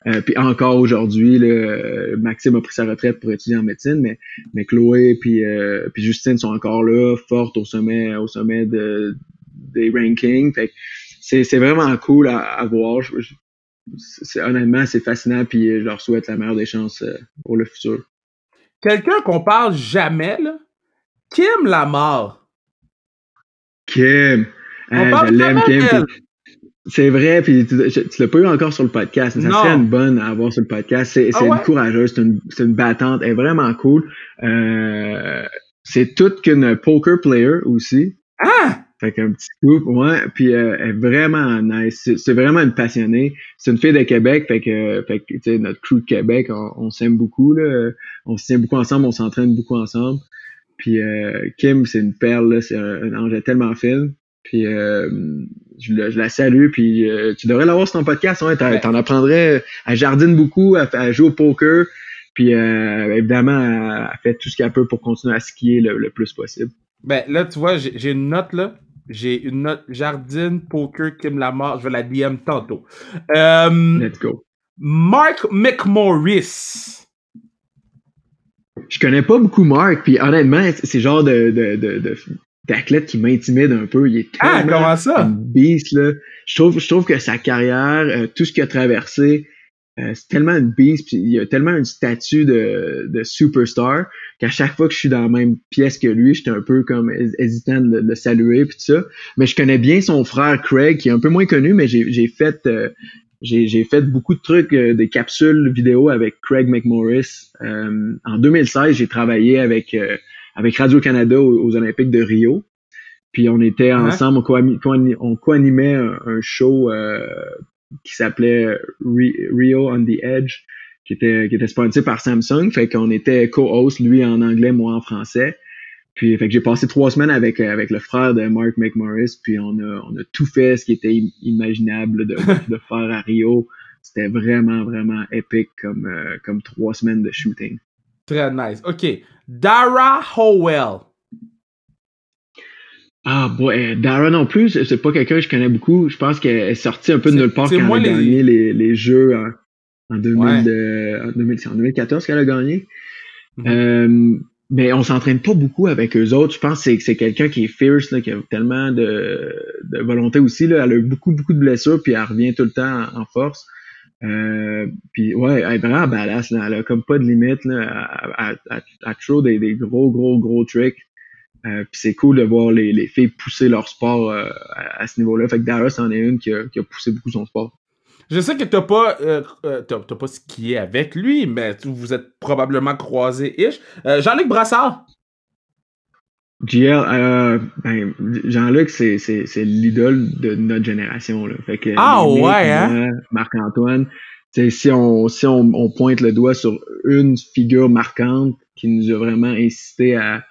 [SPEAKER 2] euh, puis encore aujourd'hui, Maxime a pris sa retraite pour étudier en médecine, mais, mais Chloé puis, euh, puis Justine sont encore là, fortes au sommet, au sommet de, des rankings. Fait c'est, vraiment cool à, voir. c'est, honnêtement, c'est fascinant, puis je leur souhaite la meilleure des chances euh, pour le futur.
[SPEAKER 1] Quelqu'un qu'on parle jamais, là, Kim Lamar.
[SPEAKER 2] Kim. On parle je l'aime, Kim. C'est vrai, puis tu, tu l'as pas eu encore sur le podcast, mais ça serait une bonne à avoir sur le podcast. C'est ah une courageuse, c'est une, une, battante, elle est vraiment cool. Euh, c'est toute qu'une poker player aussi.
[SPEAKER 1] Ah!
[SPEAKER 2] Fait qu'un petit coup, ouais, puis euh, elle est vraiment nice. C'est vraiment une passionnée. C'est une fille de Québec, fait que, fait que tu sais, notre crew de Québec, on, s'aime beaucoup, là. On se tient beaucoup ensemble, on s'entraîne beaucoup ensemble. Puis euh, Kim, c'est une perle, c'est un, un ange tellement fine. Puis euh, je, la salue, puis euh, tu devrais l'avoir sur ton podcast. Ouais, T'en apprendrais. Elle jardine beaucoup, elle, elle joue au poker, puis euh, évidemment, elle, fait tout ce qu'elle peut pour continuer à skier le, plus possible.
[SPEAKER 1] Ben là, tu vois, j'ai une note là. J'ai une note jardine, poker, Kim Lamar. Je vais la DM tantôt.
[SPEAKER 2] Let's go.
[SPEAKER 1] Mark McMorris.
[SPEAKER 2] Je connais pas beaucoup Mark, puis honnêtement, c'est genre de, de, de d'athlète qui m'intimide un peu. Il est
[SPEAKER 1] ah, comment ça?
[SPEAKER 2] un beast, là. Je trouve, je trouve que sa carrière, euh, tout ce qu'il a traversé, euh, c'est tellement une beast, puis il a tellement un statut de, de superstar qu'à chaque fois que je suis dans la même pièce que lui, j'étais un peu comme hésitant de, le saluer puis tout ça. Mais je connais bien son frère Craig, qui est un peu moins connu, mais j'ai fait euh, j'ai fait beaucoup de trucs, des capsules vidéo avec Craig McMorris. en 2016, j'ai travaillé avec avec Radio-Canada aux, Olympiques de Rio. Puis on était ensemble, on co-animait un, show euh, qui s'appelait Rio on the Edge, qui était, qui était sponsorisé par Samsung. Fait qu'on était co-host, lui en anglais, moi en français. Puis fait que j'ai passé trois semaines avec avec le frère de Mark McMorris, puis on a on a tout fait ce qui était imaginable de, de faire à Rio. C'était vraiment vraiment épique comme comme trois semaines de shooting.
[SPEAKER 1] Très nice. OK. Dara Howell.
[SPEAKER 2] Ah, ouais, Dara non plus, c'est pas quelqu'un que je connais beaucoup. Je pense qu'elle est sortie un peu de nulle part quand elle a gagné les, les jeux en, en, 2000, euh, en, 2014 qu'elle a gagné. Mm-hmm. euh, mais on s'entraîne pas beaucoup avec eux autres. Je pense que c'est quelqu'un qui est fierce, là, qui a tellement de, de, volonté aussi. Là. Elle a eu beaucoup, beaucoup de blessures, puis elle revient tout le temps en, force. Euh, puis ouais, elle est vraiment badass. Elle a comme pas de limite. Là. Elle, des, gros, gros, gros tricks. Euh, puis c'est cool de voir les, les, filles pousser leur sport euh, à, ce niveau-là. Fait que Dara, c'en est une qui a, poussé beaucoup son sport.
[SPEAKER 1] Je sais que t'as pas, t'as, pas skié avec lui, mais vous êtes probablement croisés-ish. Jean-Luc Brassard.
[SPEAKER 2] GL, ben, Jean-Luc, c'est, c'est, c'est l'idole de notre génération. Là. Fait que,
[SPEAKER 1] ah ouais, hein?
[SPEAKER 2] Marc-Antoine. Si on, si on, on pointe le doigt sur une figure marquante qui nous a vraiment incité à,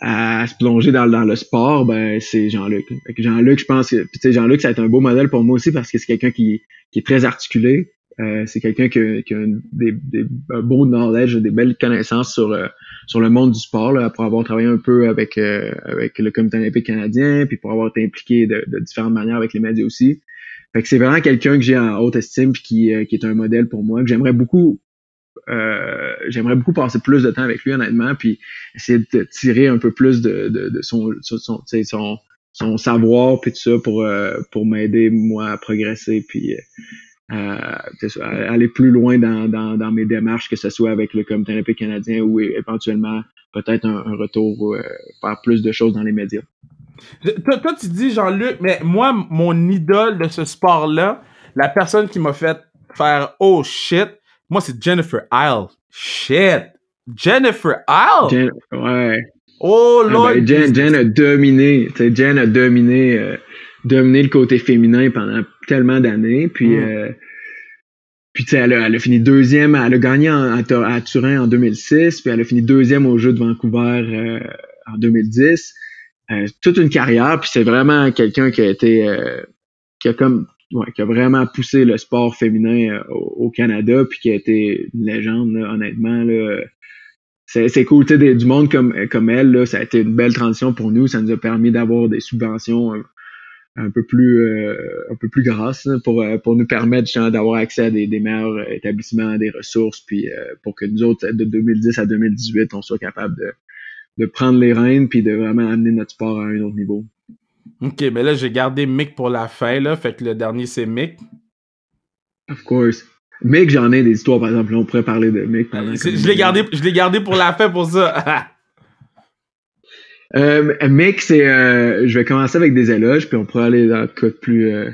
[SPEAKER 2] à se plonger dans, dans le sport, ben c'est Jean-Luc. Jean-Luc, je pense que Jean-Luc, ça a été un beau modèle pour moi aussi parce que c'est quelqu'un qui, qui est très articulé. Euh, c'est quelqu'un qui, qui, a des, des, un beau knowledge, des belles connaissances sur euh, sur le monde du sport, là, pour avoir travaillé un peu avec euh, avec le Comité olympique canadien, puis pour avoir été impliqué de, de différentes manières avec les médias aussi. Fait que c'est vraiment quelqu'un que j'ai en haute estime puis qui, qui est un modèle pour moi, que j'aimerais beaucoup euh, j'aimerais beaucoup passer plus de temps avec lui, honnêtement, puis essayer de tirer un peu plus de, de, son, son, son, son, savoir, puis tout ça, pour, euh, pour m'aider, moi, à progresser, puis euh, aller plus loin dans, dans, dans, mes démarches, que ce soit avec le Comité olympique canadien ou éventuellement peut-être un, retour faire plus de choses dans les médias.
[SPEAKER 1] Toi, toi tu dis, Jean-Luc, mais moi, mon idole de ce sport-là, la personne qui m'a fait faire « Oh shit », moi, c'est Jennifer Isle. Shit. Jennifer Isle?
[SPEAKER 2] ouais.
[SPEAKER 1] Oh, ah, Lord.
[SPEAKER 2] Ben, Jen, a dominé. Jen a dominé, euh, dominé le côté féminin pendant tellement d'années. Puis, mm. euh, puis elle a, elle a fini deuxième. Elle a gagné à Turin en 2006. Puis elle a fini deuxième aux Jeux de Vancouver euh, en 2010. toute une carrière. Puis c'est vraiment quelqu'un qui a été qui a comme ouais, qui a vraiment poussé le sport féminin euh, au, Canada, puis qui a été une légende, honnêtement. Là. C'est, cool, tu sais, du monde comme, comme elle, là, ça a été une belle transition pour nous. Ça nous a permis d'avoir des subventions un, peu plus euh, un peu plus grasses pour, euh, pour nous permettre d'avoir accès à des, des, meilleurs établissements, des ressources, puis pour que nous autres, de 2010 à 2018, on soit capable de, de prendre les rênes puis de vraiment amener notre sport à un autre niveau.
[SPEAKER 1] Ok, mais là, j'ai gardé Mick pour la fin, là. Fait que le dernier, c'est Mick.
[SPEAKER 2] Of course. Mick, j'en ai des histoires, par exemple. on pourrait parler de Mick pendant
[SPEAKER 1] Je l'ai gardé, je l'ai gardé pour la fin pour ça.
[SPEAKER 2] euh, c'est. Euh, je vais commencer avec des éloges, puis on pourrait aller dans le cas plus. Euh,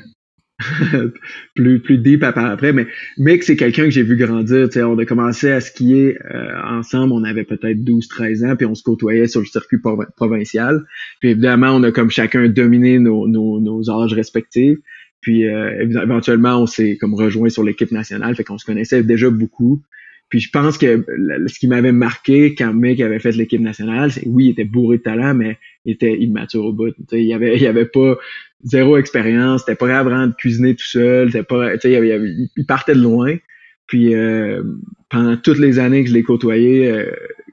[SPEAKER 2] plus plus deep après mais Mick c'est quelqu'un que j'ai vu grandir on a commencé à skier euh, ensemble on avait peut-être 12 13 ans puis on se côtoyait sur le circuit provincial puis évidemment on a comme chacun dominé nos, nos, nos âges respectifs puis euh, éventuellement on s'est comme rejoint sur l'équipe nationale fait qu'on se connaissait déjà beaucoup puis je pense que ce qui m'avait marqué quand Mick avait fait l'équipe nationale, c'est oui, il était bourré de talent, mais il était immature au bout. il avait, il avait pas zéro expérience, c'était pas grave vraiment de cuisiner tout seul, c'était pas, il, il, partait de loin. Puis euh, pendant toutes les années que je l'ai côtoyé, euh,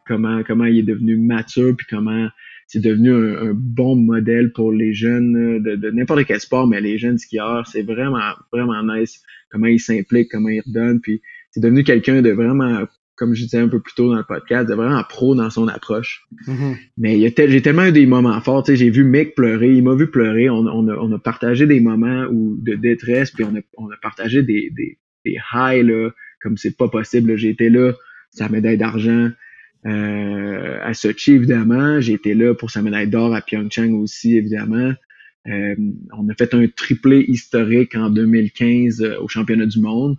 [SPEAKER 2] comment comment il est devenu mature, puis comment c'est devenu un, bon modèle pour les jeunes de, de n'importe quel sport, mais les jeunes skieurs, c'est vraiment vraiment nice comment il s'implique, comment il redonne, puis c'est devenu quelqu'un de vraiment, comme je disais un peu plus tôt dans le podcast, de vraiment pro dans son approche. Mm-hmm. Mais j'ai tellement eu des moments forts. J'ai vu Mick pleurer, il m'a vu pleurer. On, on, a, on, a, partagé des moments où, de détresse, puis on a, on a partagé des, des, des highs, là, comme c'est pas possible. J'ai été là, sa médaille d'argent. Euh, à Sochi, évidemment. J'ai été là pour sa médaille d'or à Pyeongchang aussi, évidemment. Euh, on a fait un triplé historique en 2015 euh, au championnat du monde.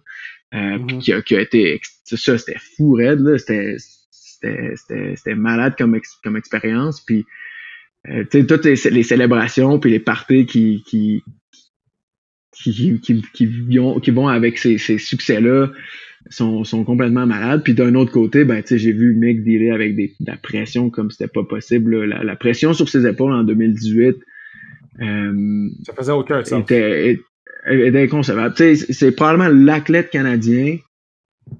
[SPEAKER 2] Euh, mhm. qui, a, qui, a, été ça c'était fou raide là c'était c'était malade comme comme expérience puis euh, tu sais toutes les, les, célébrations puis les parties qui qui qui, qui, qui, vont, qui vont avec ces, ces succès là sont, sont complètement malades. Puis d'un autre côté, ben, j'ai vu Mick dealer avec des, de la pression comme c'était pas possible. La, pression sur ses épaules en 2018.
[SPEAKER 1] Euh, ça faisait aucun sens.
[SPEAKER 2] Était, était inconcevable. C'est probablement l'athlète canadien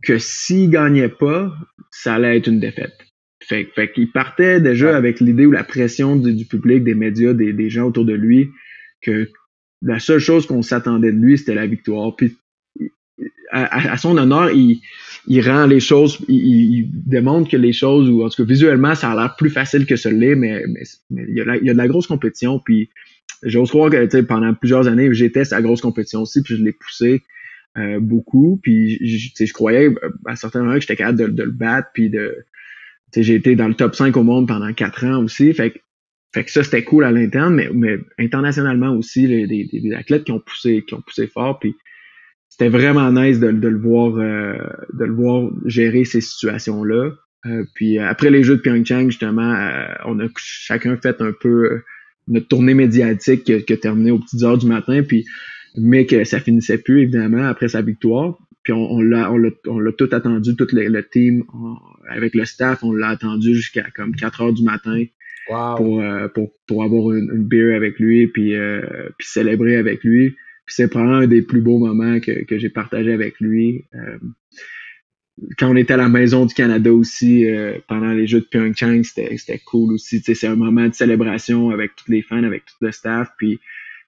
[SPEAKER 2] que s'il gagnait pas, ça allait être une défaite. Fait, fait qu'il partait déjà avec l'idée ou la pression du, public, des médias, des, des, gens autour de lui, que la seule chose qu'on s'attendait de lui, c'était la victoire. Puis à, son honneur, il, il, rend les choses, il, démontre que les choses, ou en tout cas visuellement, ça a l'air plus facile que ce l'est, mais, mais, il, y a il, y a de la grosse compétition. Puis j'ose croire que pendant plusieurs années, j'étais sa grosse compétition aussi, puis je l'ai poussé euh, beaucoup. Puis je, je croyais euh, à certains moments que j'étais capable de, de, le battre, puis de. J'ai été dans le top 5 au monde pendant quatre ans aussi. Fait que que ça, c'était cool à l'interne, mais, mais internationalement aussi, les, des, athlètes qui ont poussé, qui ont poussé fort. Puis c'était vraiment nice de, de le voir euh, de le voir gérer ces situations-là. Euh, puis après les Jeux de Pyeongchang, justement, on a chacun fait un peu notre tournée médiatique qui a, terminé aux petites heures du matin, puis mais que ça finissait plus, évidemment, après sa victoire. Puis on, on l'a on l'a tout attendu, tout le, team, avec le staff, on l'a attendu jusqu'à comme 4 heures du matin pour, pour, pour avoir une, une beer avec lui, puis, puis célébrer avec lui c'est probablement un des plus beaux moments que, que j'ai partagé avec lui. Euh, quand on était à la Maison du Canada aussi, euh, pendant les Jeux de Pyeongchang, c'était cool aussi. C'est un moment de célébration avec tous les fans, avec tout le staff. Puis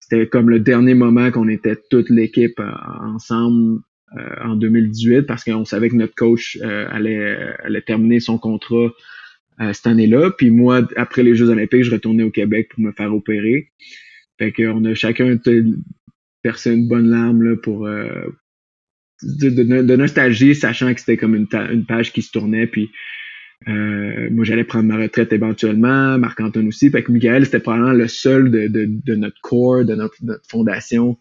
[SPEAKER 2] c'était comme le dernier moment qu'on était toute l'équipe euh, ensemble en 2018 parce qu'on savait que notre coach allait, allait terminer son contrat cette année-là. Puis moi, après les Jeux olympiques, je retournais au Québec pour me faire opérer. Fait qu'on a chacun percer une bonne larme là, pour euh, de, nostalgie, sachant que c'était comme une, page qui se tournait. Puis euh, moi, j'allais prendre ma retraite éventuellement, Marc-Antoine aussi. Fait que Michael, c'était probablement le seul de, notre corps, de notre, fondation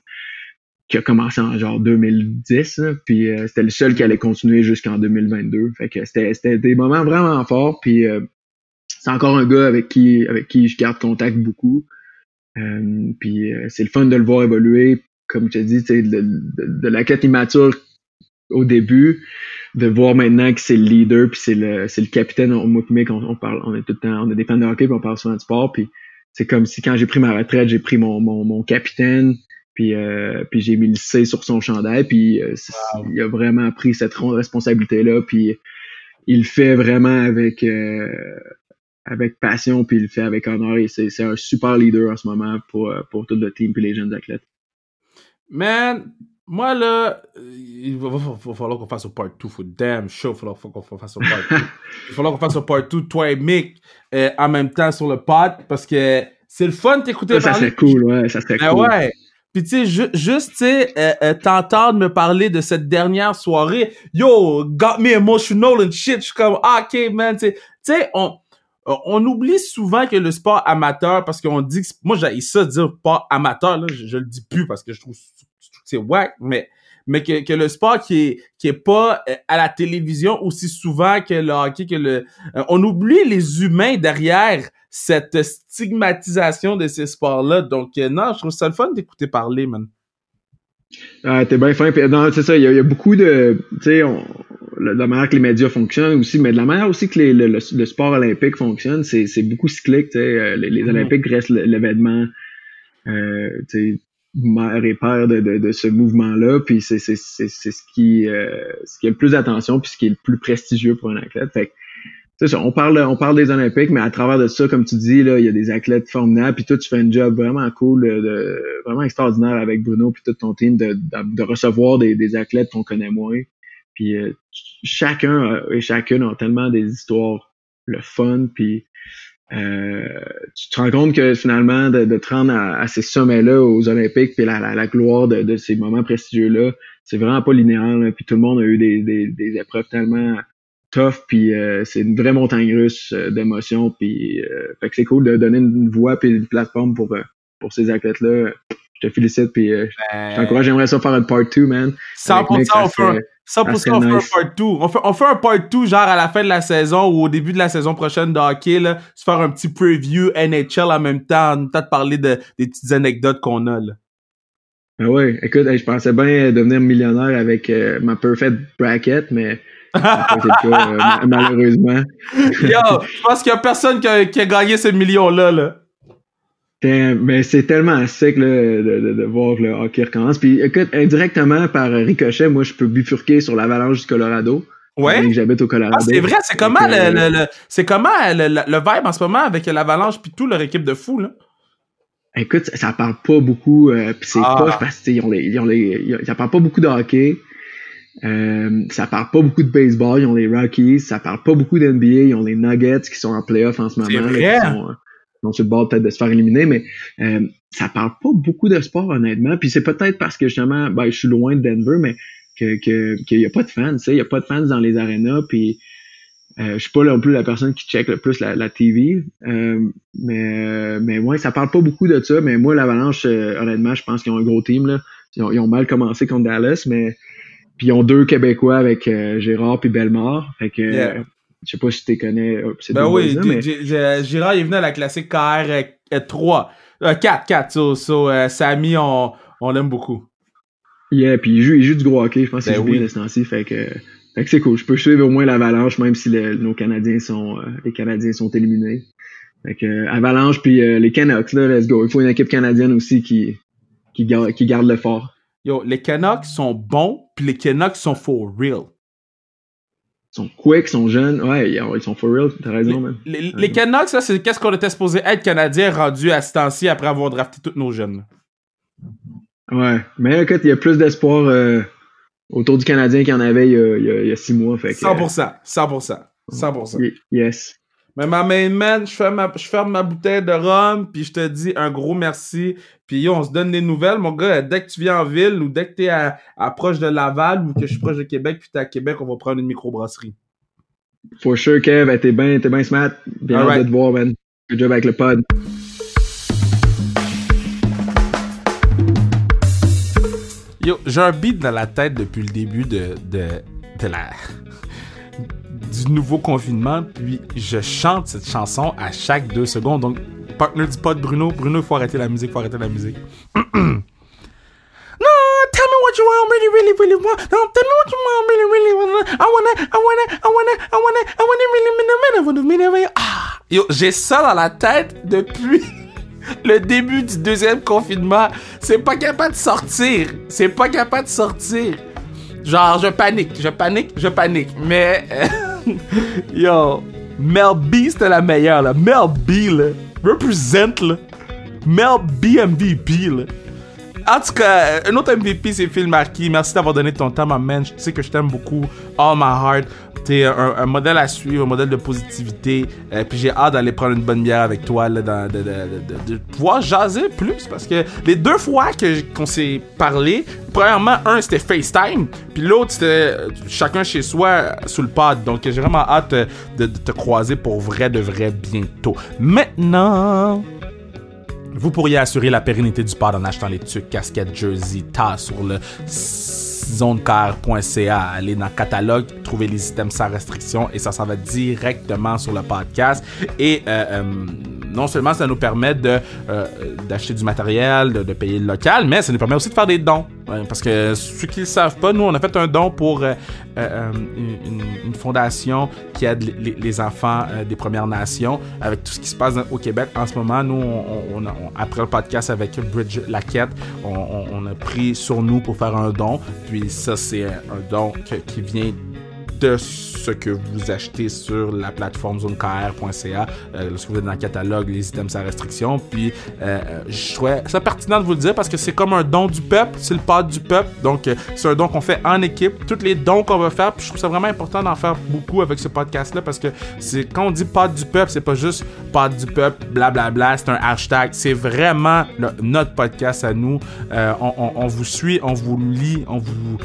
[SPEAKER 2] qui a commencé en genre 2010. puis euh, c'était le seul qui allait continuer jusqu'en 2022. Fait que c'était des moments vraiment forts. Puis c'est encore un gars avec qui avec qui je garde contact beaucoup. puis c'est le fun de le voir évoluer comme je te dis, de, de, de la quête immature au début, de voir maintenant que c'est le leader, puis c'est le, c'est le capitaine. On, moi on, on, parle, on est tout le temps, on est des fans de hockey, puis on parle souvent de sport, puis c'est comme si quand j'ai pris ma retraite, j'ai pris mon, mon, mon capitaine, puis, euh, puis j'ai mis le C sur son chandail, puis euh, il a vraiment pris cette responsabilité-là, puis il le fait vraiment avec euh, avec passion, puis il le fait avec honneur, et c'est, c'est un super leader en ce moment pour, pour tout le team puis les jeunes athlètes.
[SPEAKER 1] Man, moi là, il va, falloir qu'on fasse un part 2. Faut damn show, il va falloir qu'on fasse un part 2. il va falloir qu'on fasse un part 2, toi et Mick, euh, en même temps sur le pod, parce que c'est le fun d'écouter
[SPEAKER 2] parler. Ça serait cool, ouais, ça serait ben cool.
[SPEAKER 1] ouais. Puis tu sais, juste, tu sais, euh, euh, t'entendre me parler de cette dernière soirée, yo, got me emotional and shit. Je suis comme, ah, ok, man, tu sais, on on oublie souvent que le sport amateur, parce qu'on dit que, moi j'ai ça dire pas amateur, là, je, le dis plus parce que je trouve, c'est whack, mais, mais que, que, le sport qui est, qui est pas euh, à la télévision aussi souvent que le hockey, que le, euh, on oublie les humains derrière cette stigmatisation de ces sports-là. Donc, euh, non, je trouve ça le fun d'écouter parler, man.
[SPEAKER 2] Ah, t'es bien fin. Non, c'est ça, il y, y, a beaucoup de, tu sais, de la manière que les médias fonctionnent aussi, mais de la manière aussi que les, le, le, sport olympique fonctionne, c'est, c'est beaucoup cyclique. Les, les mm-hmm. Olympiques restent l'événement euh, mère et père de, de, de ce mouvement-là, puis c'est, ce qui euh, ce qui a le plus d'attention, puis ce qui est le plus prestigieux pour un athlète. Fait ça, on parle, on parle des Olympiques, mais à travers de ça, comme tu dis, là, il y a des athlètes formidables, puis toi, tu fais un job vraiment cool, de, vraiment extraordinaire avec Bruno puis tout ton team de, de, recevoir des, des athlètes qu'on connaît moins, puis euh, chacun et chacune ont tellement des histoires le fun. Puis euh, tu te rends compte que finalement, de, de te rendre à, ces sommets-là aux Olympiques, puis la, la, gloire de, de, ces moments prestigieux-là, c'est vraiment pas linéaire. Là. Puis tout le monde a eu des, des, des épreuves tellement tough, puis euh, c'est une vraie montagne russe d'émotions. Puis fait que c'est cool de donner une voix puis une plateforme pour, pour ces athlètes-là. Je te félicite, puis je ben, t'encourage. J'aimerais ça faire une part 2, man.
[SPEAKER 1] 100%, on fait, ça, pour ça, on fait un part 2. On fait, on fait un part 2, genre à la fin de la saison ou au début de la saison prochaine de hockey, là, se faire un petit preview NHL en même temps, peut-être parler de, des petites anecdotes qu'on a, là.
[SPEAKER 2] Ben oui, écoute, je pensais bien devenir millionnaire avec euh, ma perfect bracket, mais c'est cas, euh, malheureusement.
[SPEAKER 1] Yo, je pense qu'il y a personne qui a, gagné ce million-là. Là.
[SPEAKER 2] Mais c'est tellement sec là, de, de, voir le hockey recommence. Puis écoute, indirectement par ricochet, moi je peux bifurquer sur l'avalanche du Colorado.
[SPEAKER 1] Ouais?
[SPEAKER 2] J'habite au Colorado. Ah,
[SPEAKER 1] c'est vrai, c'est comment, le, le, c'est comment le, le, vibe en ce moment avec l'avalanche puis tout leur équipe de fou là?
[SPEAKER 2] Écoute, ça, parle pas beaucoup, euh, puis c'est ah. poche parce qu'ils ont les, ils ont les, ça parle pas beaucoup de hockey. Euh, ça parle pas beaucoup de baseball, ils ont les Rockies. Ça parle pas beaucoup d'NBA, ils ont les Nuggets qui sont en playoff en ce moment. Là, qui sont, euh, sur le bord peut-être de se faire éliminer, mais euh, ça parle pas beaucoup de sport honnêtement. Puis c'est peut-être parce que justement, ben, je suis loin de Denver, mais que qu'il y a pas de fans, tu sais, il y a pas de fans dans les arénas, puis euh, je suis pas non plus la personne qui check le plus la, la TV, euh, mais mais ouais, ça parle pas beaucoup de ça. Mais moi, l'Avalanche, euh, honnêtement, je pense qu'ils ont un gros team là. Ils ont, ils ont, mal commencé contre Dallas, mais puis ils ont deux Québécois avec euh, Gérard puis Belmar. Fait que je sais pas si tu connais.
[SPEAKER 1] ben oui, Gérard est venu à la classique KR 3, 4, 4. So, so Samy, on, on l'aime beaucoup.
[SPEAKER 2] Yeah, puis il joue, il joue du gros hockey. Je pense qu'il ben joue oui. bien Fait que fait que c'est cool. Je peux suivre au moins l'Avalanche, même si nos Canadiens sont euh, les Canadiens sont éliminés. Fait que euh, Avalanche puis euh, les Canucks, là, let's go. Il faut une équipe canadienne aussi qui, qui, garde, qui garde le fort.
[SPEAKER 1] Yo, les Canucks sont bons, puis les Canucks sont for real.
[SPEAKER 2] Ils sont quick, ils sont jeunes. Ouais, ils sont for real, t'as raison, man.
[SPEAKER 1] Les, les, Canucks, ça, c'est qu'est-ce qu'on était supposé être Canadien rendu à ce temps-ci après avoir drafté tous nos jeunes.
[SPEAKER 2] Ouais, mais écoute, il y a plus d'espoir autour du Canadien qu'il y en avait il y a, six mois. Fait
[SPEAKER 1] 100%, 100%, 100%.
[SPEAKER 2] Yes.
[SPEAKER 1] Mais ma main man, je ferme ma, je ferme ma bouteille de rhum, puis je te dis un gros merci. Puis yo, on se donne des nouvelles, mon gars. Dès que tu viens en ville ou dès que t'es à, à proche de Laval ou que je suis proche de Québec, puis t'es à Québec, on va prendre une microbrasserie.
[SPEAKER 2] For sure, Kev. T'es bien bien smart. Bien hâte de te voir, man. Good job avec le pod.
[SPEAKER 1] Yo, j'ai un beat dans la tête depuis le début de, de, de la du nouveau confinement, puis je chante cette chanson à chaque deux secondes. Donc, partner du pod Bruno, Bruno, il faut arrêter la musique, faut arrêter la musique. no, tell me what you want, really, really, really want. No, tell me what you want, really, really want. I wanna, I wanna, I wanna, I wanna, I wanna, really, really, really, really, Ah! Yo, j'ai ça dans la tête depuis le début du deuxième confinement, c'est pas capable de sortir. C'est pas capable de sortir. Genre, je panique, je panique, je panique. Mais, yo, Mel B, c'était la meilleure, là. Mel B, là. Represent, là. Mel B MVP, là. En tout cas, un autre MVP, c'est Phil Marquis. Merci d'avoir donné ton temps, ma man. Je sais que je t'aime beaucoup. All my heart. T'es un, modèle à suivre, un modèle de positivité. euh, puis j'ai hâte d'aller prendre une bonne bière avec toi, là, de, pouvoir jaser plus. Parce que les deux fois qu'on s'est parlé, premièrement, un c'était FaceTime, puis l'autre c'était euh, chacun chez soi sous le pod. Donc j'ai vraiment hâte euh, de, te croiser pour vrai de vrai bientôt. Maintenant. Vous pourriez assurer la pérennité du pod en achetant les tucs, casquettes, jersey, tas sur le zonecar.ca. Allez dans le catalogue, trouver les items sans restriction et ça s'en va directement sur le podcast. Et euh, euh, non seulement ça nous permet de euh, d'acheter du matériel, de, payer le local, mais ça nous permet aussi de faire des dons. parce que ceux qui ne le savent pas, nous, on a fait un don pour euh, euh, une, fondation qui aide les, enfants des Premières Nations avec tout ce qui se passe au Québec en ce moment. Nous, après le podcast avec Bridge Laquette, on, a pris sur nous pour faire un don. Puis ça, c'est un don qui vient de ce que vous achetez sur la plateforme zonekr.ca. Euh, lorsque vous êtes dans le catalogue, les items sans restriction. Puis, euh, je trouvais ça pertinent de vous le dire parce que c'est comme un don du peuple, c'est le pas du peuple. Donc, euh, c'est un don qu'on fait en équipe. Tous les dons qu'on va faire, puis je trouve ça vraiment important d'en faire beaucoup avec ce podcast-là parce que c'est quand on dit pas du peuple, c'est pas juste pas du peuple, blablabla, c'est un hashtag. C'est vraiment notre podcast à nous. On, on, vous suit, on vous lit, on vous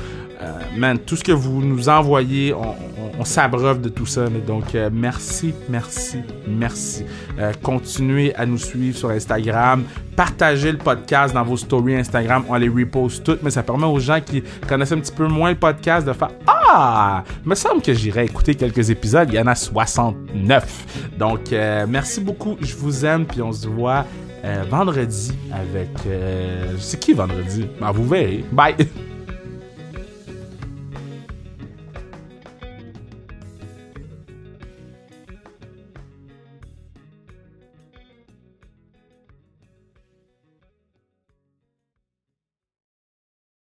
[SPEAKER 1] man, tout ce que vous nous envoyez, on, s'abreuve de tout ça. Mais donc, euh, merci, merci, merci. Euh, continuez à nous suivre sur Instagram. Partagez le podcast dans vos stories Instagram. On les reposte toutes, mais ça permet aux gens qui connaissent un petit peu moins le podcast de faire Ah, me semble que j'irai écouter quelques épisodes. Il y en a 69. Donc, merci beaucoup. Je vous aime, puis on se voit vendredi avec... c'est qui vendredi? Ben, vous verrez. Bye!